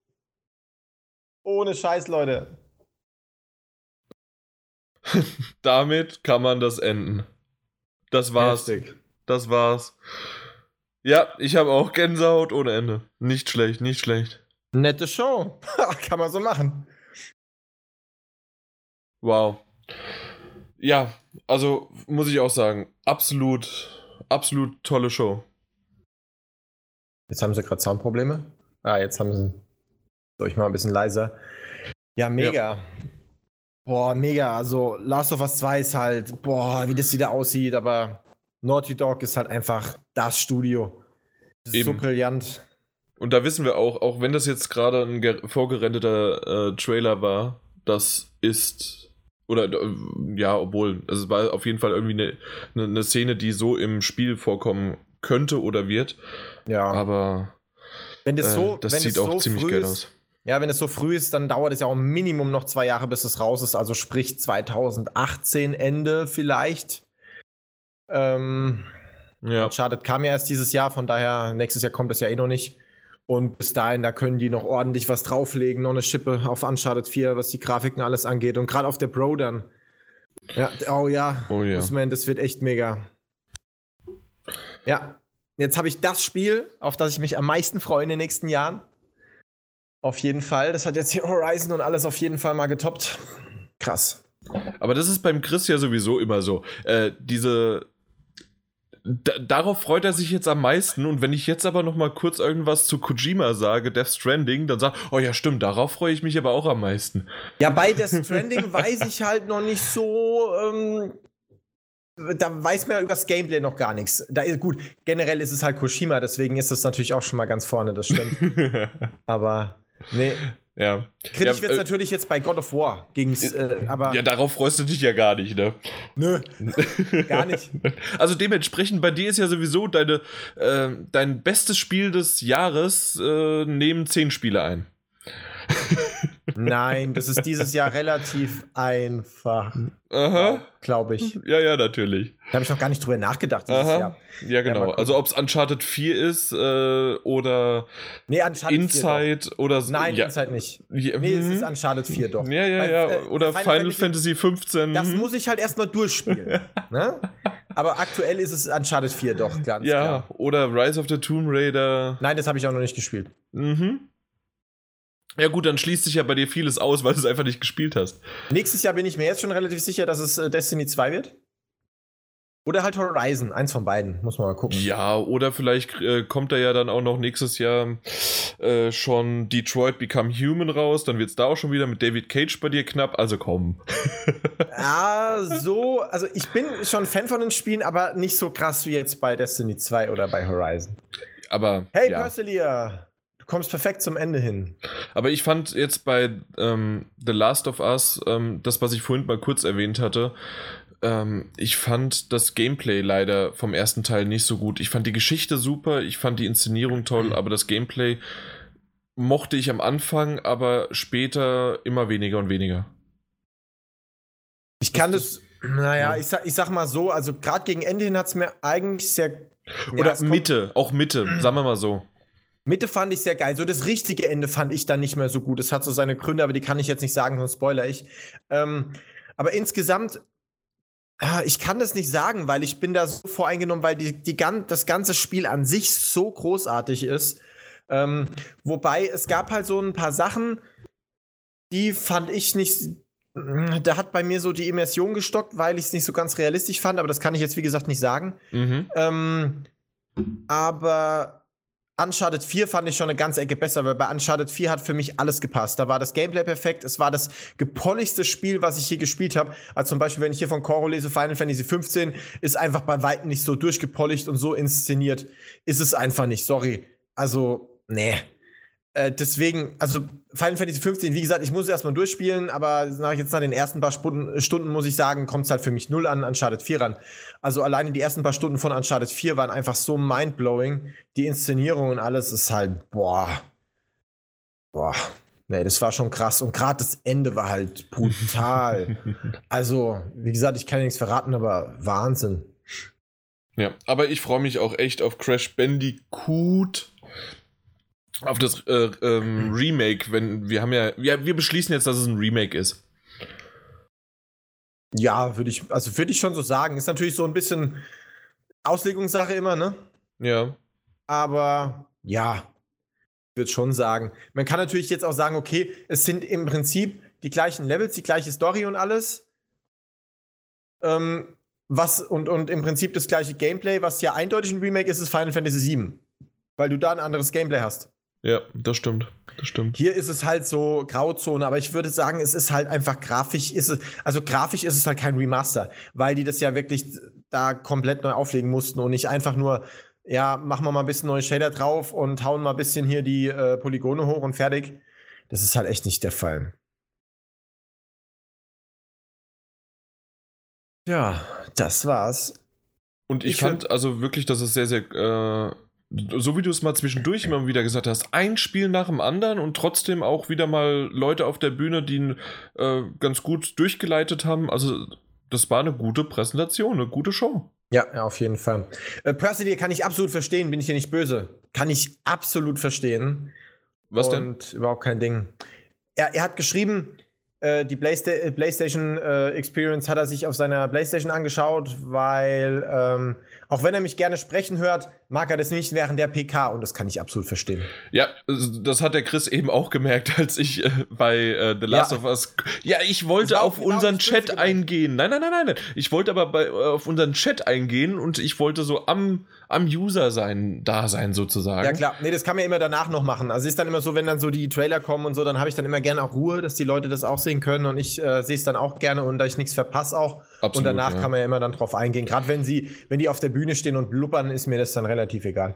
Ohne Scheiß, Leute. Damit kann man das enden. Das war's. Heftig. Das war's. Ja, ich habe auch Gänsehaut ohne Ende. Nicht schlecht, nicht schlecht. Nette Show. Kann man so machen. Wow. Ja, also muss ich auch sagen, absolut, absolut tolle Show. Jetzt haben sie gerade Soundprobleme. Ah, jetzt haben sie. Soll ich mal ein bisschen leiser? Ja, mega. Boah, mega. Also, Last of Us 2 ist halt, boah, wie das wieder aussieht, aber Naughty Dog ist halt einfach das Studio. Das ist so brillant. Und da wissen wir auch, auch wenn das jetzt gerade ein ge- vorgerendeter äh, Trailer war, das ist. Oder äh, ja, obwohl, also es war auf jeden Fall irgendwie eine, eine, eine Szene, die so im Spiel vorkommen könnte oder wird. Ja. Aber wenn das äh, so, das wenn sieht es auch so ziemlich geil ist, aus. Ja, wenn es so früh ist, dann dauert es ja auch Minimum noch zwei Jahre, bis es raus ist. Also sprich 2018 Ende vielleicht. Ähm, Ja. Uncharted kam ja erst dieses Jahr, von daher nächstes Jahr kommt es ja eh noch nicht. Und bis dahin, da können die noch ordentlich was drauflegen, noch eine Schippe auf Uncharted 4, was die Grafiken alles angeht. Und gerade auf der Pro dann. Ja, oh ja. Oh ja. Das, man, das wird echt mega. Ja, jetzt habe ich das Spiel, auf das ich mich am meisten freue in den nächsten Jahren. Auf jeden Fall. Das hat jetzt hier Horizon und alles auf jeden Fall mal getoppt. Krass. Aber das ist beim Chris ja sowieso immer so. Äh, diese. Da, darauf freut er sich jetzt am meisten. Und wenn ich jetzt aber noch mal kurz irgendwas zu Kojima sage, Death Stranding, dann sagt, oh ja, stimmt, darauf freue ich mich aber auch am meisten. Ja, bei Death Stranding weiß ich halt noch nicht so. Ähm, da weiß man ja über das Gameplay noch gar nichts. Da ist, gut, generell ist es halt Koshima, deswegen ist das natürlich auch schon mal ganz vorne, das stimmt. Aber, nee. ja. Kritisch ja, wird es äh, natürlich jetzt bei God of War. Gegen's, äh, aber ja, darauf freust du dich ja gar nicht, ne? nö, gar nicht. Also dementsprechend, bei dir ist ja sowieso deine, äh, dein bestes Spiel des Jahres äh, neben zehn Spiele ein. Nein, das ist dieses Jahr relativ einfach. Aha. Glaube ich. Ja, ja, natürlich. Da habe ich noch gar nicht drüber nachgedacht dieses Aha. Jahr. Ja, genau. mal also ob es Uncharted 4 ist äh, oder Nee, Uncharted 4 Inside oder so. Nein, ja. Inside nicht. Ja, Nee, es mhm. ist Uncharted 4 doch. Ja, ja, Weil, ja. äh, Oder Final, Fantasy 15. Das mhm. muss ich halt erstmal durchspielen. ne? Aber aktuell ist es Uncharted 4 doch, ganz ja, klar. oder Rise of the Tomb Raider. Nein, das habe ich auch noch nicht gespielt. Mhm. Ja gut, dann schließt sich ja bei dir vieles aus, weil du es einfach nicht gespielt hast. Nächstes Jahr bin ich mir jetzt schon relativ sicher, dass es äh, Destiny 2 wird. Oder halt Horizon, eins von beiden, muss man mal gucken. Ja, oder vielleicht äh, kommt da ja dann auch noch nächstes Jahr äh, schon Detroit Become Human raus. Dann wird es da auch schon wieder mit David Cage bei dir knapp. Also komm. Ja, so, also ich bin schon Fan von den Spielen, aber nicht so krass wie jetzt bei Destiny 2 oder bei Horizon. Aber Hey, ja. Perselia, du kommst perfekt zum Ende hin. Aber ich fand jetzt bei ähm, The Last of Us, ähm, das, was ich vorhin mal kurz erwähnt hatte, ähm, ich fand das Gameplay leider vom ersten Teil nicht so gut. Ich fand die Geschichte super, ich fand die Inszenierung toll, aber das Gameplay mochte ich am Anfang, aber später immer weniger und weniger. Ich kann Das das, naja, ja. ich sag, ich sag mal so, also gerade gegen Ende hin hat es mir eigentlich sehr. Ja, Oder kommt- Mitte, auch Mitte, sagen wir mal so. Mitte fand ich sehr geil. So das richtige Ende fand ich dann nicht mehr so gut. Es hat so seine Gründe, aber die kann ich jetzt nicht sagen, sonst spoiler ich. Ähm, aber insgesamt, ah, ich kann das nicht sagen, weil ich bin da so voreingenommen, weil die, die, gan- das ganze Spiel an sich so großartig ist. Ähm, wobei es gab halt so ein paar Sachen, die fand ich nicht. Da hat bei mir so die Immersion gestockt, weil ich es nicht so ganz realistisch fand, aber das kann ich jetzt, wie gesagt, nicht sagen. Mhm. Ähm, aber Uncharted 4 fand ich schon eine ganze Ecke besser, weil bei Uncharted 4 hat für mich alles gepasst. Da war das Gameplay perfekt, es war das gepoligste Spiel, was ich je gespielt habe. Also zum Beispiel, wenn ich hier von Coro lese, Final Fantasy 15 ist einfach bei weitem nicht so durchgepoligt und so inszeniert. Ist es einfach nicht, sorry. Also, nee. Äh, deswegen, also Final Fantasy 15, wie gesagt, ich muss es erstmal durchspielen, aber nach, jetzt nach den ersten paar Stunden, Stunden muss ich sagen, kommt es halt für mich null an Uncharted 4 ran. Also alleine die ersten paar Stunden von Uncharted 4 waren einfach so mindblowing. Die Inszenierung und alles ist halt, boah. Boah. Nee, das war schon krass. Und gerade das Ende war halt brutal. also, wie gesagt, ich kann ja nichts verraten, aber Wahnsinn. Ja, aber ich freue mich auch echt auf Crash Bandicoot. Auf das äh, ähm, Remake, wenn wir haben ja, ja, wir beschließen jetzt, dass es ein Remake ist. Ja, würde ich, also würde ich schon so sagen. Ist natürlich so ein bisschen Auslegungssache immer, ne? Ja. Aber ja, ich würde schon sagen. Man kann natürlich jetzt auch sagen, okay, es sind im Prinzip die gleichen Levels, die gleiche Story und alles. Ähm, was und, und im Prinzip das gleiche Gameplay, was ja eindeutig ein Remake ist, ist Final Fantasy VII. Weil du da ein anderes Gameplay hast. Ja, das stimmt. Das stimmt. Hier ist es halt so Grauzone, aber ich würde sagen, es ist halt einfach grafisch, ist es, also grafisch ist es halt kein Remaster, weil die das ja wirklich da komplett neu auflegen mussten und nicht einfach nur, ja, machen wir mal ein bisschen neue Shader drauf und hauen mal ein bisschen hier die äh, Polygone hoch und fertig. Das ist halt echt nicht der Fall. Ja, das war's. Und ich, Ich fand also wirklich, dass es sehr, sehr, äh, so wie du es mal zwischendurch immer wieder gesagt hast, ein Spiel nach dem anderen und trotzdem auch wieder mal Leute auf der Bühne, die ihn äh, ganz gut durchgeleitet haben. Also, das war eine gute Präsentation, eine gute Show. Ja, ja auf jeden Fall. Äh, Percy kann ich absolut verstehen, bin ich hier nicht böse. Kann ich absolut verstehen. Was denn? Und überhaupt kein Ding. Er, er hat geschrieben, äh, die Playsta äh, PlayStation äh, Experience hat er sich auf seiner PlayStation angeschaut, weil ähm, auch wenn er mich gerne sprechen hört, mag er das nicht während der PK und das kann ich absolut verstehen. Ja, das hat der Chris eben auch gemerkt, als ich äh, bei äh, The Last Ja. of Us. Ja, ich wollte auf genau unseren Chat eingehen. Nein, nein, nein, nein, nein. Ich wollte aber bei, äh, auf unseren Chat eingehen und ich wollte so am, am User sein, da sein sozusagen. Ja klar, nee, das kann man immer danach noch machen. Also es ist dann immer so, wenn dann so die Trailer kommen und so, dann habe ich dann immer gerne auch Ruhe, dass die Leute das auch sehen können und ich äh, sehe es dann auch gerne und da ich nichts verpasse auch. Absolut, und danach ja. kann man ja immer dann drauf eingehen. Gerade wenn sie, wenn die auf der Bühne stehen und blubbern, ist mir das dann relativ egal.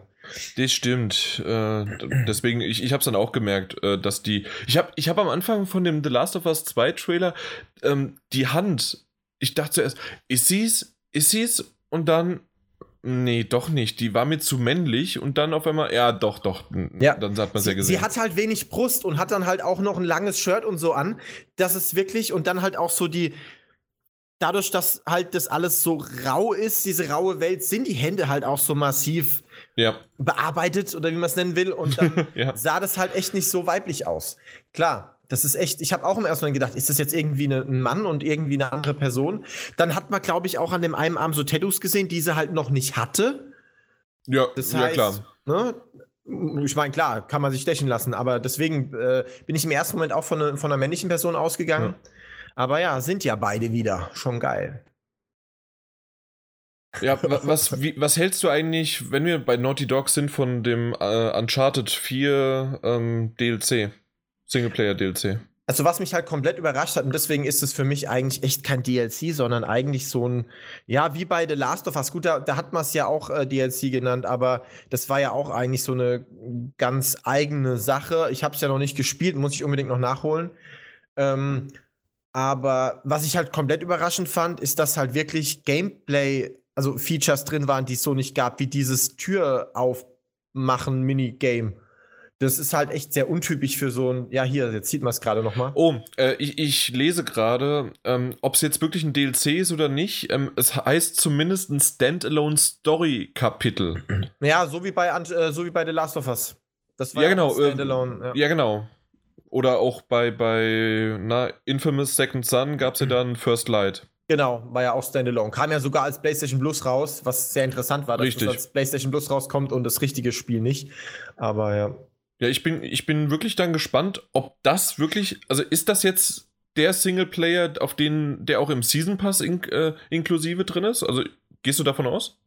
Das stimmt. Äh, deswegen, ich, ich habe es dann auch gemerkt, äh, dass die. Ich habe ich hab am Anfang von dem The Last of Us 2 Trailer ähm, die Hand. Ich dachte zuerst, ist sie's? Ist sie's? Und dann Nee, doch nicht. Die war mir zu männlich und dann auf einmal, ja, doch, doch. Ja. Dann hat man es ja gesehen. sie hat halt wenig Brust und hat dann halt auch noch ein langes Shirt und so an. Das ist wirklich, und dann halt auch so die, dadurch, dass halt das alles so rau ist, diese raue Welt, sind die Hände halt auch so massiv ja, bearbeitet oder wie man es nennen will. Und dann ja. sah das halt echt nicht so weiblich aus. Klar, das ist echt, ich habe auch im ersten Mal gedacht, ist das jetzt irgendwie ne, ein Mann und irgendwie eine andere Person? Dann hat man, glaube ich, auch an dem einen Arm so Tattoos gesehen, die sie halt noch nicht hatte. Ja, Das ja heißt, klar. Ne, ich meine, klar, kann man sich stechen lassen, aber deswegen äh, bin ich im ersten Moment auch von, ne, von einer männlichen Person ausgegangen. Aber ja, sind ja beide wieder. Schon geil. Ja, wa- was, wie, was hältst du eigentlich, wenn wir bei Naughty Dog sind, von dem äh, Uncharted 4 ähm, DLC? Singleplayer DLC. Also, was mich halt komplett überrascht hat, und deswegen ist es für mich eigentlich echt kein DLC, sondern eigentlich so ein, ja, wie bei The Last of Us. Gut, da, da hat man es ja auch äh, DLC genannt, aber das war ja auch eigentlich so eine ganz eigene Sache. Ich habe es ja noch nicht gespielt, muss ich unbedingt noch nachholen. Ähm, aber was ich halt komplett überraschend fand, ist, dass halt wirklich Gameplay, also Features drin waren, die es so nicht gab, wie dieses Tür aufmachen Minigame. Das ist halt echt sehr untypisch für so ein, ja, hier, jetzt sieht man es gerade noch mal. Oh, äh, ich, ich lese gerade, ähm, ob es jetzt wirklich ein DLC ist oder nicht. Ähm, es heißt zumindest ein Standalone-Story-Kapitel. Ja, so wie bei, äh, so wie bei The Last of Us. Das Ja, genau, ein Standalone. ja. Ja, genau. Oder auch bei, bei na, Infamous Second Son gab es ja dann First Light. Genau, war ja auch Standalone. Kam ja sogar als PlayStation Plus raus, was sehr interessant war, dass Richtig. es als PlayStation Plus rauskommt und das richtige Spiel nicht. Aber ja. Ja, ich bin, ich bin wirklich dann gespannt, ob das wirklich, also ist das jetzt der Singleplayer, auf den, der auch im Season Pass in, äh, inklusive drin ist? Also gehst du davon aus?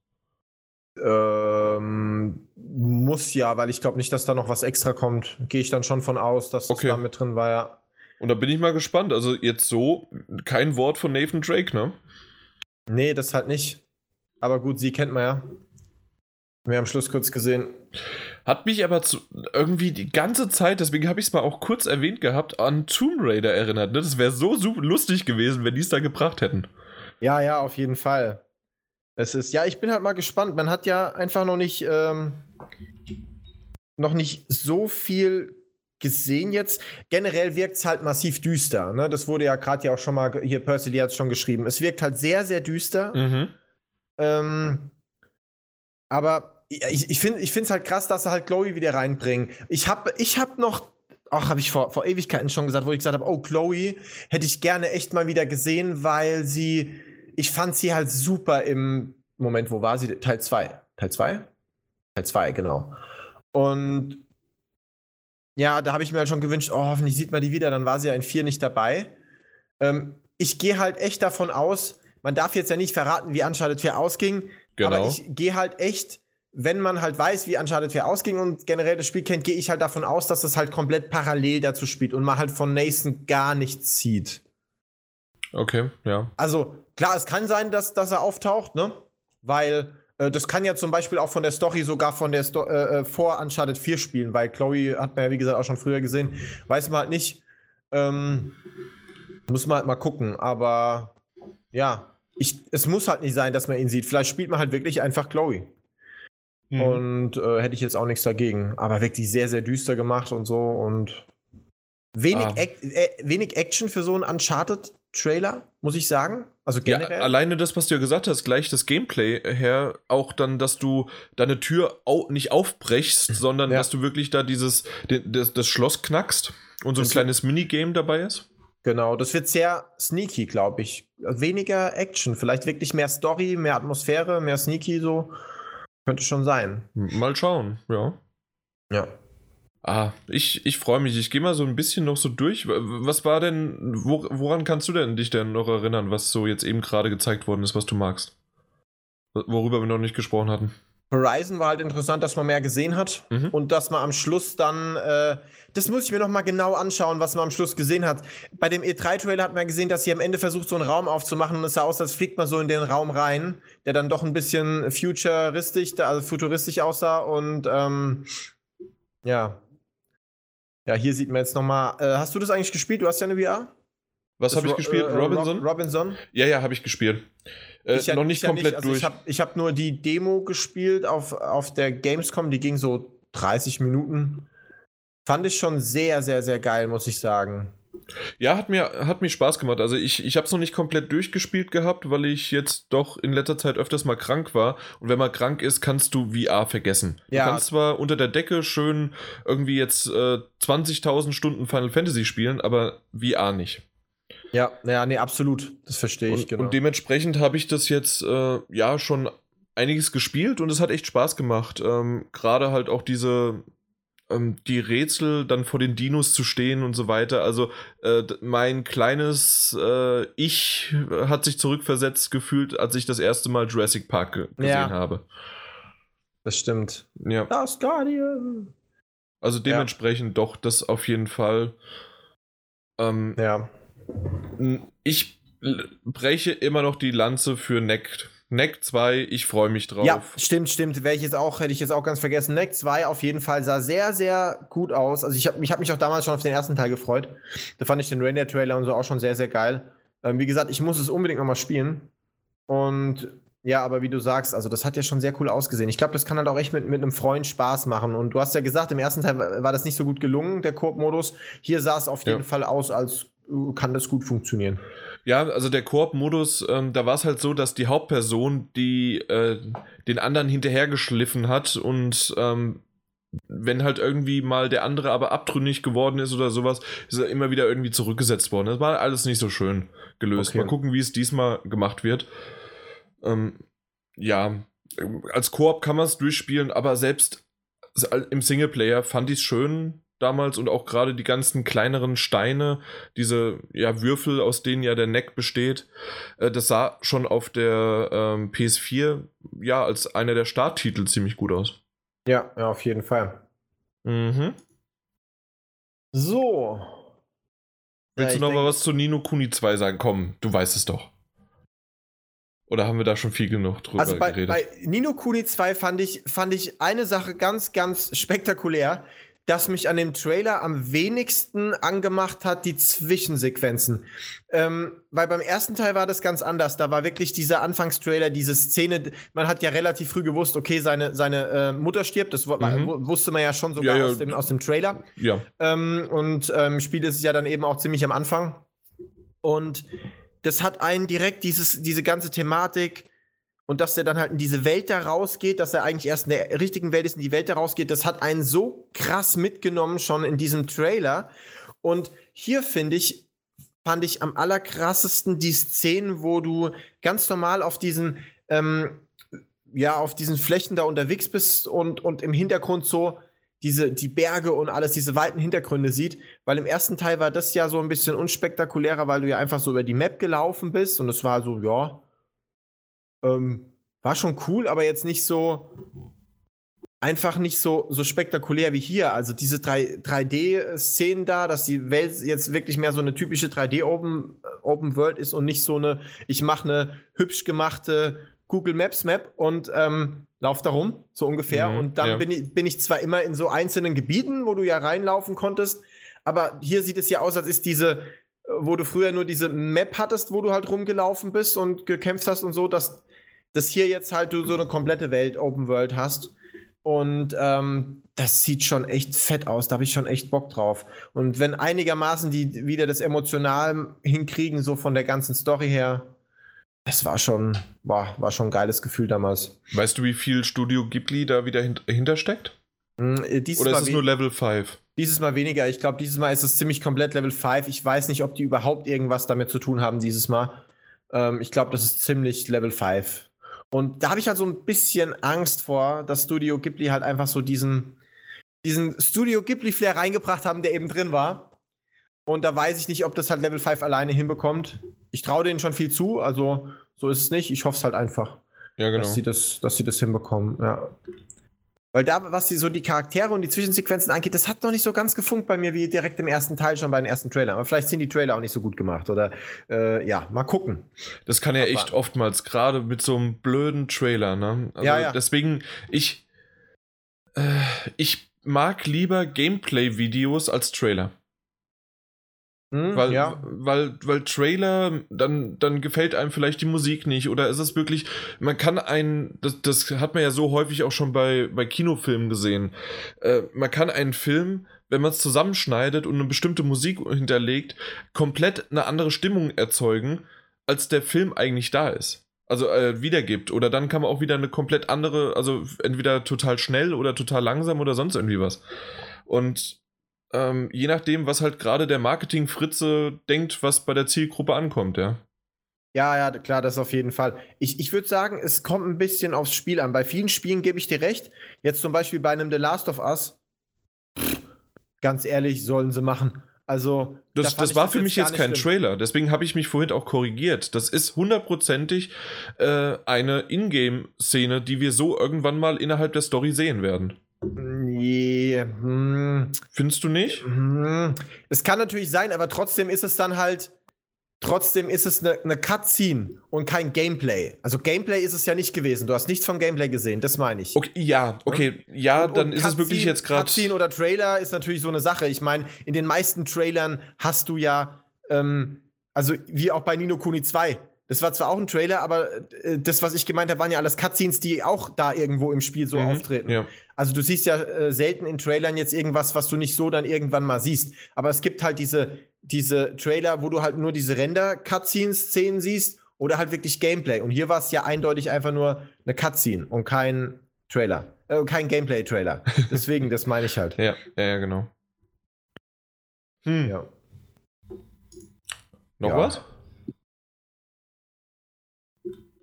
Ähm, muss ja, weil ich glaube nicht, dass da noch was extra kommt. Gehe ich dann schon von aus, dass Okay. das da mit drin war, ja. Und da bin ich mal gespannt. Also jetzt so kein Wort von Nathan Drake, ne? Nee, das halt nicht. Aber gut, sie kennt man ja. Wir haben am Schluss kurz gesehen. Hat mich aber zu, irgendwie die ganze Zeit, deswegen habe ich es mal auch kurz erwähnt gehabt, an Tomb Raider erinnert. Ne? Das wäre so super lustig gewesen, wenn die es da gebracht hätten. Ja, ja, auf jeden Fall. Es ist, ja, ich bin halt mal gespannt. Man hat ja einfach noch nicht, ähm, noch nicht so viel gesehen jetzt. Generell wirkt es halt massiv düster. Ne? Das wurde ja gerade ja auch schon mal, hier Percy hat es schon geschrieben. Es wirkt halt sehr, sehr düster. Mhm. Ähm, aber ich, ich finde es halt krass, dass sie halt Chloe wieder reinbringen. Ich habe ich hab noch, ach, habe ich vor, vor Ewigkeiten schon gesagt, wo ich gesagt habe, oh, Chloe hätte ich gerne echt mal wieder gesehen, weil sie, ich fand sie halt super im Moment, wo war sie? Teil 2. Teil 2? Teil 2, genau. Und ja, da habe ich mir halt schon gewünscht, oh, hoffentlich sieht man die wieder, dann war sie ja in 4 nicht dabei. Ähm, ich gehe halt echt davon aus, man darf jetzt ja nicht verraten, wie Uncharted 4 ausging, aber Genau. ich gehe halt echt, wenn man halt weiß, wie Uncharted 4 ausging und generell das Spiel kennt, gehe ich halt davon aus, dass das halt komplett parallel dazu spielt und man halt von Nathan gar nichts sieht. Okay, ja. Also, klar, es kann sein, dass, dass er auftaucht, ne? Weil äh, das kann ja zum Beispiel auch von der Story sogar von der Sto äh, äh, vor Uncharted 4 spielen, weil Chloe hat man ja, wie gesagt, auch schon früher gesehen. Weiß man halt nicht. Ähm, muss man halt mal gucken. Aber ja, ich, es muss halt nicht sein, dass man ihn sieht. Vielleicht spielt man halt wirklich einfach Chloe. Mhm. Und äh, hätte ich jetzt auch nichts dagegen. Aber wirklich sehr, sehr düster gemacht und so. Und wenig, Ah. Äh, wenig Action für so einen Uncharted-Trailer, muss ich sagen. Also Ja, generell. alleine das, was du ja gesagt hast, gleich das Gameplay her, auch dann, dass du deine Tür au nicht aufbrechst, sondern Ja. dass du wirklich da dieses, das, das Schloss knackst und so ein Das- kleines Minigame dabei ist. Genau, das wird sehr sneaky, glaube ich. Weniger Action, vielleicht wirklich mehr Story, mehr Atmosphäre, mehr sneaky so. Könnte schon sein. Mal schauen, ja. Ja. Ah, ich, ich freue mich. Ich gehe mal so ein bisschen noch so durch. Was war denn, wo, woran kannst du denn dich denn noch erinnern, was so jetzt eben gerade gezeigt worden ist, was du magst? Worüber wir noch nicht gesprochen hatten. Horizon war halt interessant, dass man mehr gesehen hat Mhm. und dass man am Schluss dann, äh, das muss ich mir noch mal genau anschauen, was man am Schluss gesehen hat. Bei dem E3-Trailer hat man gesehen, dass sie am Ende versucht, so einen Raum aufzumachen und es sah aus, als fliegt man so in den Raum rein, der dann doch ein bisschen futuristisch, also futuristisch aussah und ähm, ja. Ja, hier sieht man jetzt noch mal. Äh, hast du das eigentlich gespielt? Du hast ja eine VR? Was habe ich Ro- gespielt? äh, Robinson? Rob Robinson? Ja, ja, habe ich gespielt. Äh, Ich ja- noch ich nicht ja komplett also durch. Ich habe ich hab nur die Demo gespielt auf, auf der Gamescom, die ging so 30 Minuten. Fand ich schon sehr, sehr, sehr geil, muss ich sagen. Ja, hat mir, hat mir Spaß gemacht. Also ich, ich habe es noch nicht komplett durchgespielt gehabt, weil ich jetzt doch in letzter Zeit öfters mal krank war. Und wenn man krank ist, kannst du VR vergessen. Ja. Du kannst zwar unter der Decke schön irgendwie jetzt äh, 20.000 Stunden Final Fantasy spielen, aber VR nicht. Ja, ja, nee, absolut. Das verstehe ich, Und, genau. und dementsprechend habe ich das jetzt äh, ja schon einiges gespielt und es hat echt Spaß gemacht. Ähm, Gerade halt auch diese ähm, die Rätsel dann vor den Dinos zu stehen und so weiter. Also äh, mein kleines äh, Ich hat sich zurückversetzt gefühlt, als ich das erste Mal Jurassic Park ge gesehen Ja. habe. das stimmt. Ja, Das Guardian. also dementsprechend doch das auf jeden Fall. Ähm, Ja. Ich breche immer noch die Lanze für Neck. Neck 2, ich freue mich drauf. Ja, stimmt, stimmt. Wäre ich jetzt auch, hätte ich jetzt auch ganz vergessen. Neck 2 auf jeden Fall sah sehr, sehr gut aus. Also ich habe ich hab mich auch damals schon auf den ersten Teil gefreut. Da fand ich den Render-Trailer und so auch schon sehr, sehr geil. Ähm, wie gesagt, ich muss es unbedingt nochmal spielen. Und ja, aber wie du sagst, also das hat ja schon sehr cool ausgesehen. Ich glaube, das kann halt auch echt mit, mit einem Freund Spaß machen. Und du hast ja gesagt, im ersten Teil war das nicht so gut gelungen, der Koop-Modus. Hier sah es auf jeden Ja. Fall aus, als kann das gut funktionieren. Ja, also der Koop-Modus, ähm, da war es halt so, dass die Hauptperson, die äh, den anderen hinterhergeschliffen hat und ähm, wenn halt irgendwie mal der andere aber abtrünnig geworden ist oder sowas, ist er immer wieder irgendwie zurückgesetzt worden. Das war alles nicht so schön gelöst. Okay. Mal gucken, wie es diesmal gemacht wird. Ähm, ja, ähm, als Koop kann man es durchspielen, aber selbst im Singleplayer fand ich es schön damals und auch gerade die ganzen kleineren Steine, diese ja, Würfel, aus denen ja der Neck besteht, äh, das sah schon auf der ähm, PS4 ja als einer der Starttitel ziemlich gut aus. Ja, ja, auf jeden Fall. Mhm. So. Willst Ja, du noch mal was zu Nino Kuni 2 sagen? Komm, du weißt es doch. Oder haben wir da schon viel genug drüber Also bei, geredet? bei Nino Kuni 2 fand ich, fand ich eine Sache ganz, ganz spektakulär, das mich an dem Trailer am wenigsten angemacht hat, die Zwischensequenzen. Ähm, weil beim ersten Teil war das ganz anders. Da war wirklich dieser Anfangstrailer, diese Szene, man hat ja relativ früh gewusst, okay, seine, seine äh, Mutter stirbt, das Mhm. wu- wusste man ja schon sogar Ja, ja. Aus, dem, aus dem Trailer. ja. Ähm, und ähm, Spiel ist es ja dann eben auch ziemlich am Anfang. Und das hat einen direkt dieses, diese ganze Thematik und dass er dann halt in diese Welt da rausgeht, dass er eigentlich erst in der richtigen Welt ist, in die Welt da rausgeht, das hat einen so krass mitgenommen schon in diesem Trailer. Und hier finde ich, fand ich am allerkrassesten die Szenen, wo du ganz normal auf diesen, ähm, ja, auf diesen Flächen da unterwegs bist und, und im Hintergrund so diese, die Berge und alles, diese weiten Hintergründe sieht. Weil im ersten Teil war das ja so ein bisschen unspektakulärer, weil du ja einfach so über die Map gelaufen bist und es war so, ja, ähm, war schon cool, aber jetzt nicht so, einfach nicht so, so spektakulär wie hier. Also diese 3, 3D-Szenen da, dass die Welt jetzt wirklich mehr so eine typische 3D-Open Open World ist und nicht so eine, ich mache eine hübsch gemachte Google Maps Map und ähm, lauf da rum, so ungefähr. Mhm, und dann ja. bin, ich, bin ich zwar immer in so einzelnen Gebieten, wo du ja reinlaufen konntest, aber hier sieht es ja aus, als ist diese, äh, wo du früher nur diese Map hattest, wo du halt rumgelaufen bist und gekämpft hast und so, dass, dass hier jetzt halt du so eine komplette Welt, Open World hast. Und ähm, das sieht schon echt fett aus. Da habe ich schon echt Bock drauf. Und wenn einigermaßen die wieder das emotional hinkriegen, so von der ganzen Story her, das war schon, war, war schon ein geiles Gefühl damals. Weißt du, wie viel Studio Ghibli da wieder hint hintersteckt? Dieses, Oder mal ist es we- nur Level 5? dieses Mal weniger. Ich glaube, dieses Mal ist es ziemlich komplett Level 5. Ich weiß nicht, ob die überhaupt irgendwas damit zu tun haben dieses Mal. Ähm, ich glaube, das ist ziemlich Level 5. Und da habe ich halt so ein bisschen Angst vor, dass Studio Ghibli halt einfach so diesen, diesen Studio Ghibli-Flair reingebracht haben, der eben drin war. Und da weiß ich nicht, ob das halt Level 5 alleine hinbekommt. Ich traue denen schon viel zu, also so ist es nicht. Ich hoffe es halt einfach, Ja, genau. dass, sie das, dass sie das hinbekommen. Ja. Weil da, was die, so die Charaktere und die Zwischensequenzen angeht, das hat noch nicht so ganz gefunkt bei mir wie direkt im ersten Teil schon bei den ersten Trailern. Aber vielleicht sind die Trailer auch nicht so gut gemacht. Oder äh, ja, mal gucken. Das kann ja echt oftmals, gerade mit so einem blöden Trailer, ne? Also Ja, ja. Deswegen, ich, äh, ich mag lieber Gameplay-Videos als Trailer. Hm, weil, ja. weil, weil Trailer, dann, dann gefällt einem vielleicht die Musik nicht oder ist es wirklich, man kann einen, das, das hat man ja so häufig auch schon bei, bei Kinofilmen gesehen, äh, man kann einen Film, wenn man es zusammenschneidet und eine bestimmte Musik hinterlegt, komplett eine andere Stimmung erzeugen, als der Film eigentlich da ist. Also äh, wiedergibt. Oder dann kann man auch wieder eine komplett andere, also entweder total schnell oder total langsam oder sonst irgendwie was. Und ähm, je nachdem, was halt gerade der Marketing-Fritze denkt, was bei der Zielgruppe ankommt, ja. Ja, ja, klar, das auf jeden Fall. Ich, ich würde sagen, es kommt ein bisschen aufs Spiel an. Bei vielen Spielen gebe ich dir recht. Jetzt zum Beispiel bei einem The Last of Us. ganz ehrlich, sollen sie machen. Also. Das, das war für mich jetzt kein schlimm. Trailer, deswegen habe ich mich vorhin auch korrigiert. Das ist hundertprozentig äh, eine Ingame-Szene, die wir so irgendwann mal innerhalb der Story sehen werden. Nee, hm. Findest du nicht? Hm. Es kann natürlich sein, aber trotzdem ist es dann halt. Trotzdem ist es eine, eine Cutscene und kein Gameplay. Also Gameplay ist es ja nicht gewesen. Du hast nichts vom Gameplay gesehen, das meine ich. Okay, ja, okay, ja, und, dann und ist es wirklich jetzt gerade. Cutscene oder Trailer ist natürlich so eine Sache. Ich meine, in den meisten Trailern hast du ja, ähm, also wie auch bei Nino Kuni 2, das war zwar auch ein Trailer, aber äh, das, was ich gemeint habe, waren ja alles Cutscenes, die auch da irgendwo im Spiel so mhm, auftreten. Ja. Also du siehst ja äh, selten in Trailern jetzt irgendwas, was du nicht so dann irgendwann mal siehst. Aber es gibt halt diese, diese Trailer, wo du halt nur diese Render-Cutscenes-Szenen siehst oder halt wirklich Gameplay. Und hier war es ja eindeutig einfach nur eine Cutscene und kein Trailer. Äh, kein Gameplay-Trailer. Deswegen, das meine ich halt. Ja, ja, ja genau. Hm. Ja. Noch ja. was?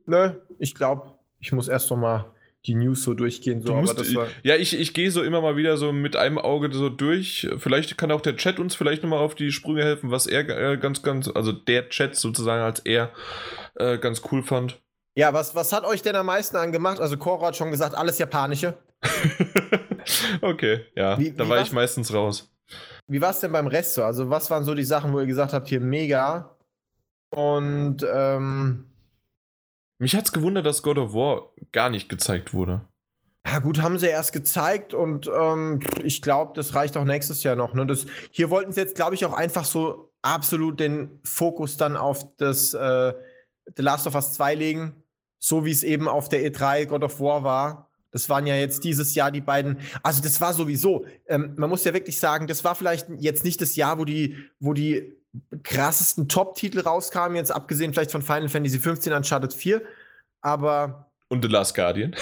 Nö, ich glaube, ich muss erst noch mal die News so durchgehen. So, musst, ja, ich, ich gehe so immer mal wieder so mit einem Auge so durch. Vielleicht kann auch der Chat uns vielleicht nochmal auf die Sprünge helfen, was er äh, ganz, ganz, also der Chat sozusagen als er äh, ganz cool fand. Ja, was, was hat euch denn am meisten angemacht? Also Cora hat schon gesagt, alles Japanische. okay, ja, wie, da wie war ich meistens raus. Wie war es denn beim Rest so? Also was waren so die Sachen, wo ihr gesagt habt, hier mega? Und ähm, mich hat's gewundert, dass God of War gar nicht gezeigt wurde. Ja, gut, haben sie erst gezeigt und ähm, ich glaube, das reicht auch nächstes Jahr noch. Ne? Das, hier wollten sie jetzt, glaube ich, auch einfach so absolut den Fokus dann auf das äh, The Last of Us 2 legen, so wie es eben auf der E3 God of War war. Das waren ja jetzt dieses Jahr die beiden. Also das war sowieso. Ähm, man muss ja wirklich sagen, das war vielleicht jetzt nicht das Jahr, wo die, wo die krassesten Top-Titel rauskamen, jetzt abgesehen vielleicht von Final Fantasy 15 Uncharted 4. Aber. Und The Last Guardian.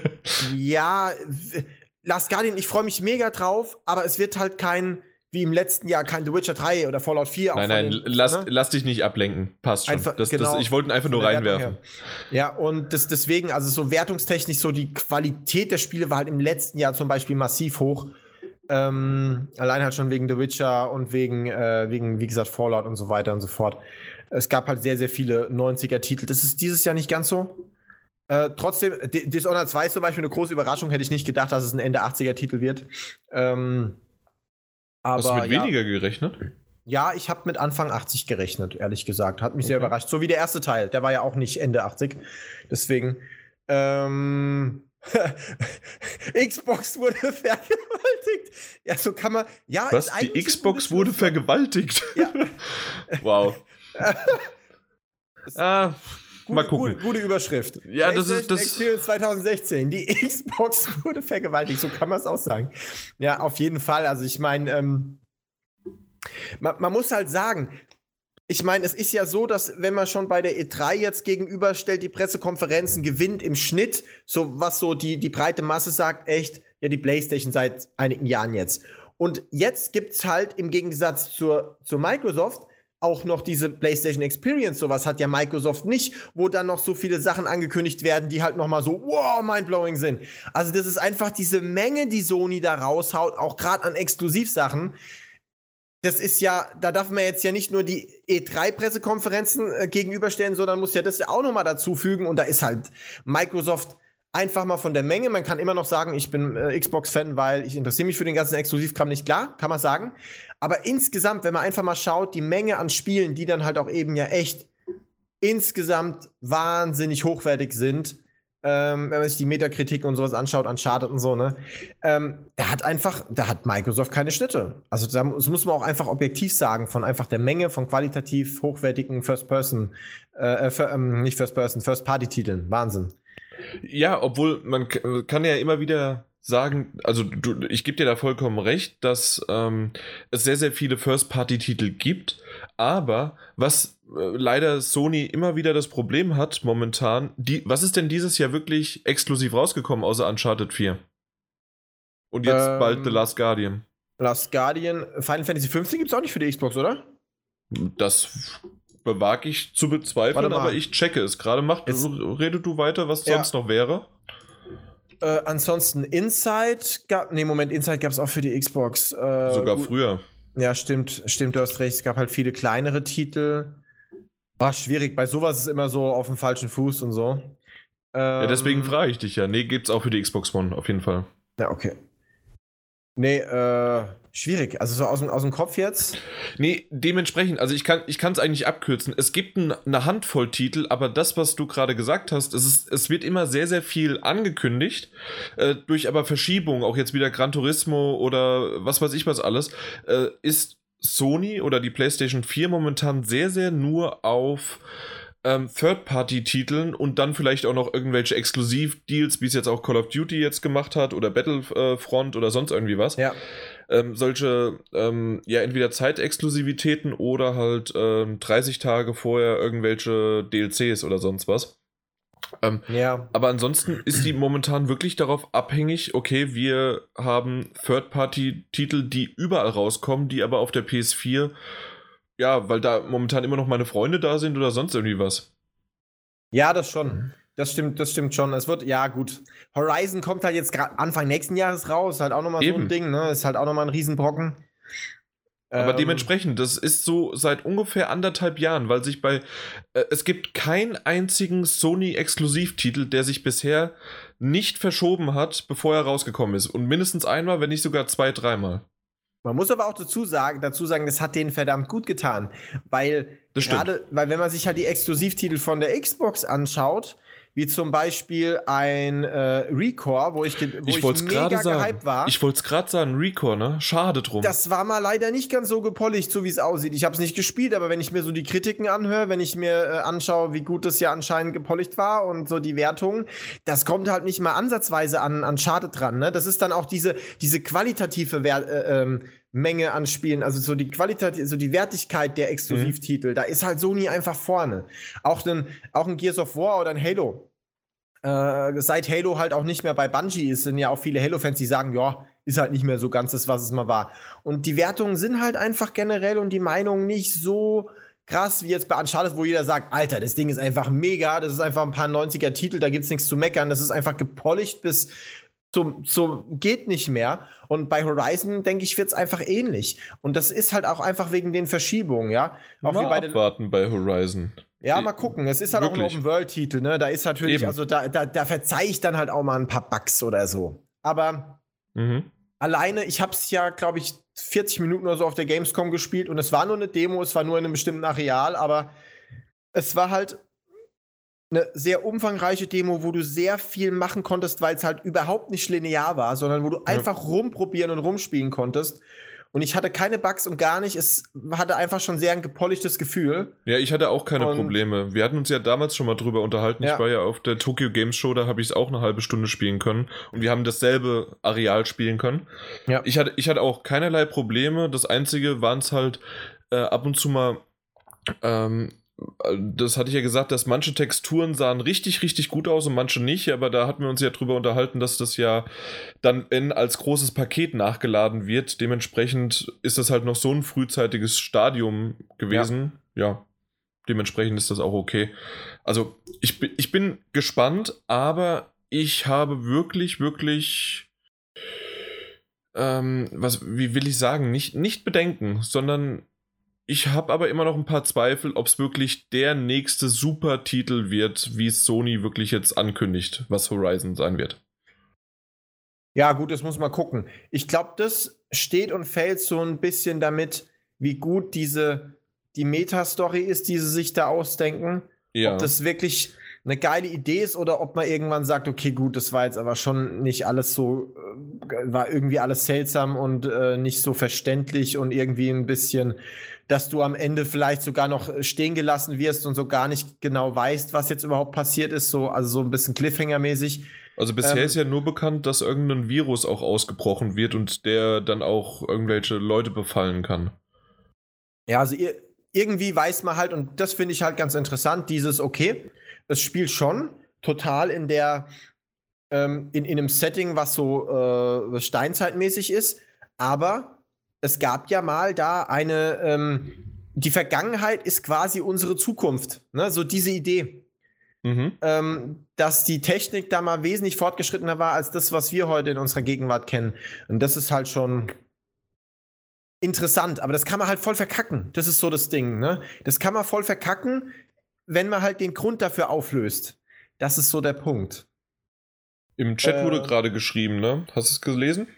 ja, Last Guardian, ich freue mich mega drauf, aber es wird halt kein, wie im letzten Jahr, kein The Witcher 3 oder Fallout 4. Nein, nein, den, lass, ne? lass dich nicht ablenken. Passt schon. Einfach, das, genau, das, ich wollte ihn einfach nur reinwerfen. Ja, und das, deswegen, also so wertungstechnisch, so die Qualität der Spiele war halt im letzten Jahr zum Beispiel massiv hoch. Ähm, allein halt schon wegen The Witcher und wegen, äh, wegen, wie gesagt, Fallout und so weiter und so fort. Es gab halt sehr, sehr viele 90er-Titel. Das ist dieses Jahr nicht ganz so. Äh, trotzdem, Dishonored 2 ist zum Beispiel eine große Überraschung. Hätte ich nicht gedacht, dass es ein Ende 80er-Titel wird. Ähm, aber, Hast du mit ja, weniger gerechnet? Ja, ich habe mit Anfang 80 gerechnet, ehrlich gesagt. Hat mich okay. sehr überrascht. So wie der erste Teil. Der war ja auch nicht Ende 80. Deswegen. Ähm, Xbox wurde vergewaltigt. Ja, so kann man. Ja, Was? Die Xbox wurde vergewaltigt? Ja. wow. ah, gute, mal gucken. Gute, gute, Überschrift. Ja, das ist das. Experience 2016. Die Xbox wurde vergewaltigt. So kann man es auch sagen. Ja, auf jeden Fall. Also, ich meine, ähm, man, man muss halt sagen, ich meine, es ist ja so, dass wenn man schon bei der E3 jetzt gegenüberstellt, die Pressekonferenzen gewinnt im Schnitt, so was so die, die breite Masse sagt, echt, ja, die PlayStation seit einigen Jahren jetzt. Und jetzt gibt es halt im Gegensatz zur, zur Microsoft auch noch diese PlayStation Experience. Sowas hat ja Microsoft nicht, wo dann noch so viele Sachen angekündigt werden, die halt noch mal so wow, mindblowing sind. Also das ist einfach diese Menge, die Sony da raushaut, auch gerade an Exklusivsachen das ist ja, da darf man jetzt ja nicht nur die E3-Pressekonferenzen äh, gegenüberstellen, sondern muss ja das ja auch nochmal dazu fügen. Und da ist halt Microsoft einfach mal von der Menge. Man kann immer noch sagen, ich bin äh, Xbox-Fan, weil ich interessiere mich für den ganzen Exklusivkram nicht. Klar, kann man sagen. Aber insgesamt, wenn man einfach mal schaut, die Menge an Spielen, die dann halt auch eben ja echt insgesamt wahnsinnig hochwertig sind, ähm, wenn man sich die Metakritik und sowas anschaut, Uncharted und so, ne? Ähm, da hat einfach, da hat Microsoft keine Schnitte. Also das muss man auch einfach objektiv sagen, von einfach der Menge von qualitativ hochwertigen First-Person, äh, äh ähm, nicht First-Person, First-Party-Titeln. Wahnsinn. Ja, obwohl man kann ja immer wieder sagen, also du, ich gebe dir da vollkommen recht, dass ähm, es sehr, sehr viele First-Party-Titel gibt, aber was äh, leider Sony immer wieder das Problem hat momentan, die, was ist denn dieses Jahr wirklich exklusiv rausgekommen außer Uncharted 4? Und jetzt ähm, bald The Last Guardian. Last Guardian, Final Fantasy 15 gibt es auch nicht für die Xbox, oder? Das bewage ich zu bezweifeln, aber ich checke es gerade. Mach, rede du weiter, was ja. sonst noch wäre. Äh, ansonsten Inside gab. Nee, Moment, Inside gab es auch für die Xbox. Äh, Sogar früher. Ja, stimmt, stimmt, du hast recht. Es gab halt viele kleinere Titel. War schwierig. Bei sowas ist immer so auf dem falschen Fuß und so. Ähm, ja, deswegen ähm, frage ich dich ja. Nee, gibt's auch für die Xbox One, auf jeden Fall. Ja, okay. Nee, äh, schwierig. Also so aus dem, aus dem Kopf jetzt? Nee, dementsprechend, also ich kann es eigentlich abkürzen. Es gibt ein, eine Handvoll Titel, aber das, was du gerade gesagt hast, es, ist, es wird immer sehr, sehr viel angekündigt, äh, durch aber Verschiebung, auch jetzt wieder Gran Turismo oder was weiß ich was alles, äh, ist Sony oder die PlayStation 4 momentan sehr, sehr nur auf ähm, Third-Party-Titeln und dann vielleicht auch noch irgendwelche Exklusiv-Deals, wie es jetzt auch Call of Duty jetzt gemacht hat oder Battlefront oder sonst irgendwie was. Ja. Ähm, solche, ähm, ja, entweder Zeitexklusivitäten oder halt ähm, 30 Tage vorher irgendwelche DLCs oder sonst was. Ähm, ja. Aber ansonsten ist die momentan wirklich darauf abhängig, okay, wir haben Third-Party-Titel, die überall rauskommen, die aber auf der PS4 ja, weil da momentan immer noch meine Freunde da sind oder sonst irgendwie was. Ja, das schon. Das stimmt, das stimmt schon. Es wird, ja, gut. Horizon kommt halt jetzt gerade Anfang nächsten Jahres raus. Halt auch nochmal so ein Ding, ne? Ist halt auch nochmal ein Riesenbrocken. Aber ähm, dementsprechend, das ist so seit ungefähr anderthalb Jahren, weil sich bei. Äh, es gibt keinen einzigen Sony-Exklusivtitel, der sich bisher nicht verschoben hat, bevor er rausgekommen ist. Und mindestens einmal, wenn nicht sogar zwei, dreimal. Man muss aber auch dazu sagen, dazu sagen, das hat denen verdammt gut getan, weil gerade, weil wenn man sich halt die Exklusivtitel von der Xbox anschaut, wie zum Beispiel ein äh, Recore, wo ich, wo ich, ich mega gehypt war. Ich wollte es gerade sagen, Recore, ne? Schade drum. Das war mal leider nicht ganz so gepolished, so wie es aussieht. Ich habe es nicht gespielt, aber wenn ich mir so die Kritiken anhöre, wenn ich mir äh, anschaue, wie gut das ja anscheinend gepolished war und so die Wertungen, das kommt halt nicht mal ansatzweise an, an Schade dran. Ne? Das ist dann auch diese, diese qualitative Wert, äh, ähm, Menge an Spielen, also so die Qualität, so die Wertigkeit der Exklusivtitel, mhm. da ist halt Sony einfach vorne. Auch ein, auch ein Gears of War oder ein Halo. Äh, seit Halo halt auch nicht mehr bei Bungie ist, sind ja auch viele Halo-Fans, die sagen, ja, ist halt nicht mehr so ganz das, was es mal war. Und die Wertungen sind halt einfach generell und die Meinungen nicht so krass wie jetzt bei Uncharted, wo jeder sagt, Alter, das Ding ist einfach mega, das ist einfach ein paar 90er-Titel, da gibt's nichts zu meckern, das ist einfach gepolished bis zum, zum geht nicht mehr. Und bei Horizon, denke ich, wird es einfach ähnlich. Und das ist halt auch einfach wegen den Verschiebungen, ja. Auch mal wie bei abwarten bei Horizon. Ja, mal gucken. Es ist halt Wirklich? auch ein Open-World-Titel, ne? Da ist natürlich, Eben. also da, da, da verzeih ich dann halt auch mal ein paar Bugs oder so. Aber mhm. alleine, ich habe es ja, glaube ich, 40 Minuten oder so auf der Gamescom gespielt und es war nur eine Demo, es war nur in einem bestimmten Areal, aber es war halt eine sehr umfangreiche Demo, wo du sehr viel machen konntest, weil es halt überhaupt nicht linear war, sondern wo du ja. einfach rumprobieren und rumspielen konntest. Und ich hatte keine Bugs und gar nicht. Es hatte einfach schon sehr ein gepolischtes Gefühl. Ja, ich hatte auch keine und Probleme. Wir hatten uns ja damals schon mal drüber unterhalten. Ja. Ich war ja auf der Tokyo Games Show, da habe ich es auch eine halbe Stunde spielen können. Und wir haben dasselbe Areal spielen können. Ja. Ich, hatte, ich hatte auch keinerlei Probleme. Das Einzige waren es halt äh, ab und zu mal ähm, das hatte ich ja gesagt, dass manche Texturen sahen richtig, richtig gut aus und manche nicht, aber da hatten wir uns ja drüber unterhalten, dass das ja dann in, als großes Paket nachgeladen wird. Dementsprechend ist das halt noch so ein frühzeitiges Stadium gewesen. Ja, ja dementsprechend ist das auch okay. Also ich, ich bin gespannt, aber ich habe wirklich, wirklich ähm, was, wie will ich sagen, nicht, nicht Bedenken, sondern ich habe aber immer noch ein paar Zweifel, ob es wirklich der nächste Super-Titel wird, wie es Sony wirklich jetzt ankündigt, was Horizon sein wird. Ja, gut, das muss man gucken. Ich glaube, das steht und fällt so ein bisschen damit, wie gut diese die Meta-Story ist, die sie sich da ausdenken. Ja. Ob das wirklich eine geile Idee ist oder ob man irgendwann sagt, okay, gut, das war jetzt aber schon nicht alles so, äh, war irgendwie alles seltsam und äh, nicht so verständlich und irgendwie ein bisschen, dass du am Ende vielleicht sogar noch stehen gelassen wirst und so gar nicht genau weißt, was jetzt überhaupt passiert ist, so, also so ein bisschen Cliffhanger-mäßig. Also bisher ähm, ist ja nur bekannt, dass irgendein Virus auch ausgebrochen wird und der dann auch irgendwelche Leute befallen kann. Ja, also ihr, irgendwie weiß man halt, und das finde ich halt ganz interessant, dieses, okay, es spielt schon total in der, ähm, in, in einem Setting, was so äh, steinzeitmäßig ist, aber es gab ja mal da eine, ähm, die Vergangenheit ist quasi unsere Zukunft, ne? so diese Idee. Mhm. Ähm, dass die Technik da mal wesentlich fortgeschrittener war als das, was wir heute in unserer Gegenwart kennen. Und das ist halt schon interessant, aber das kann man halt voll verkacken. Das ist so das Ding, ne? Das kann man voll verkacken, wenn man halt den Grund dafür auflöst. Das ist so der Punkt. Im Chat äh, wurde gerade geschrieben, ne? Hast du es gelesen?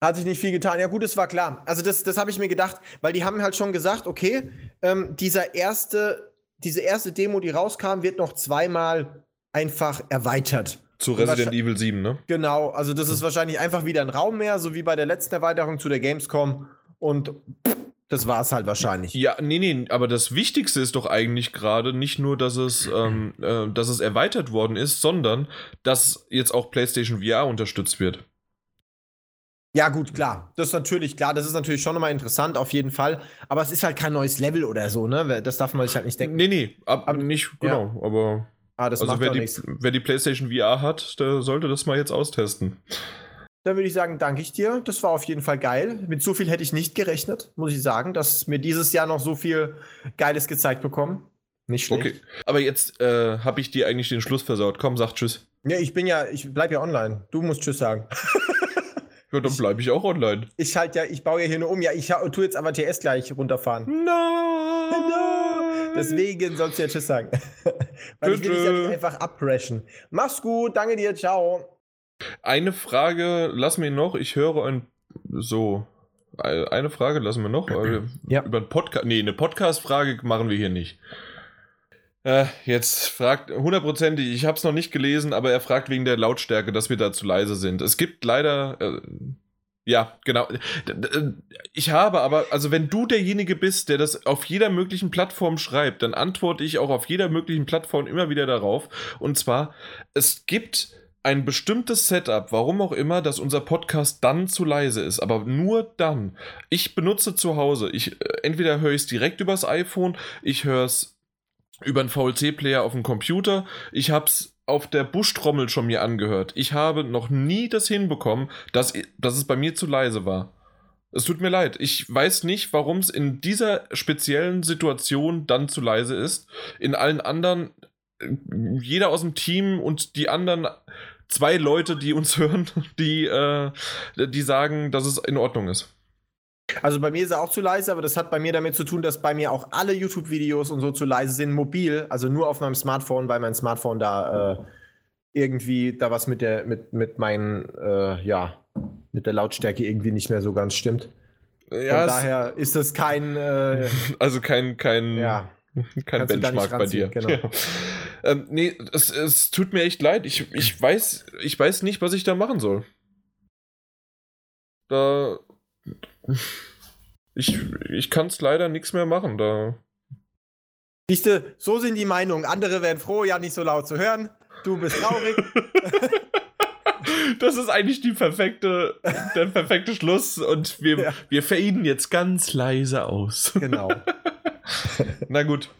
Hat sich nicht viel getan. Ja, gut, es war klar. Also, das, das habe ich mir gedacht, weil die haben halt schon gesagt, okay, ähm, dieser erste, diese erste Demo, die rauskam, wird noch zweimal einfach erweitert. Zu Resident Evil 7, ne? Genau, also das ist wahrscheinlich einfach wieder ein Raum mehr, so wie bei der letzten Erweiterung zu der Gamescom. Und das war es halt wahrscheinlich. Ja, nee, nee, aber das Wichtigste ist doch eigentlich gerade nicht nur, dass es, ähm, äh, dass es erweitert worden ist, sondern dass jetzt auch PlayStation VR unterstützt wird. Ja, gut, klar. Das ist natürlich klar. Das ist natürlich schon nochmal interessant, auf jeden Fall. Aber es ist halt kein neues Level oder so, ne? Das darf man sich halt nicht denken. Nee, nee, ab, ab nicht, genau, ja. aber. Ah, das also macht wer, die, nichts. wer die PlayStation VR hat, der sollte das mal jetzt austesten. Dann würde ich sagen, danke ich dir. Das war auf jeden Fall geil. Mit so viel hätte ich nicht gerechnet, muss ich sagen, dass mir dieses Jahr noch so viel Geiles gezeigt bekommen. Nicht schlecht. Okay, aber jetzt äh, habe ich dir eigentlich den Schluss versaut. Komm, sag Tschüss. Ja, ich bin ja, ich bleib ja online. Du musst Tschüss sagen. ja, dann bleibe ich auch online. Ich halt ja, ich baue ja hier nur um. Ja, ich tue jetzt aber TS gleich runterfahren. Nein! No. Deswegen sollst du ja Tschüss sagen. Weil ich will dich ja nicht einfach abpreschen. Mach's gut, danke dir, ciao. Eine Frage lassen wir noch. Ich höre ein so. Eine Frage lassen wir noch. ja. Über ein Podcast. Nee, eine Podcast-Frage machen wir hier nicht. Äh, jetzt fragt hundertprozentig, ich habe es noch nicht gelesen, aber er fragt wegen der Lautstärke, dass wir da zu leise sind. Es gibt leider. Äh, ja, genau. Ich habe aber, also wenn du derjenige bist, der das auf jeder möglichen Plattform schreibt, dann antworte ich auch auf jeder möglichen Plattform immer wieder darauf. Und zwar, es gibt ein bestimmtes Setup, warum auch immer, dass unser Podcast dann zu leise ist, aber nur dann. Ich benutze zu Hause, ich äh, entweder höre ich es direkt übers iPhone, ich höre es über einen VLC-Player auf dem Computer, ich habe es auf der Buschtrommel schon mir angehört. Ich habe noch nie das hinbekommen, dass, dass es bei mir zu leise war. Es tut mir leid. Ich weiß nicht, warum es in dieser speziellen Situation dann zu leise ist. In allen anderen, äh, jeder aus dem Team und die anderen zwei Leute, die uns hören, die, äh, die sagen, dass es in Ordnung ist. Also bei mir ist er auch zu leise, aber das hat bei mir damit zu tun, dass bei mir auch alle YouTube-Videos und so zu leise sind, mobil, also nur auf meinem Smartphone, weil mein Smartphone da äh, irgendwie da was mit der, mit, mit meinen, äh, ja, mit der Lautstärke irgendwie nicht mehr so ganz stimmt. Ja, Von daher ist das kein, äh, also kein, kein, ja, kein Benchmark bei dir. Genau. Ja. Ähm, nee, es, es tut mir echt leid. Ich, ich weiß, ich weiß nicht, was ich da machen soll. Da ich, ich kann es leider nichts mehr machen. Da. Siehste, so sind die Meinungen. Andere wären froh, ja nicht so laut zu hören. Du bist traurig. das ist eigentlich die perfekte, der perfekte Schluss und wir, ja. wir faden jetzt ganz leise aus. Genau. Na gut.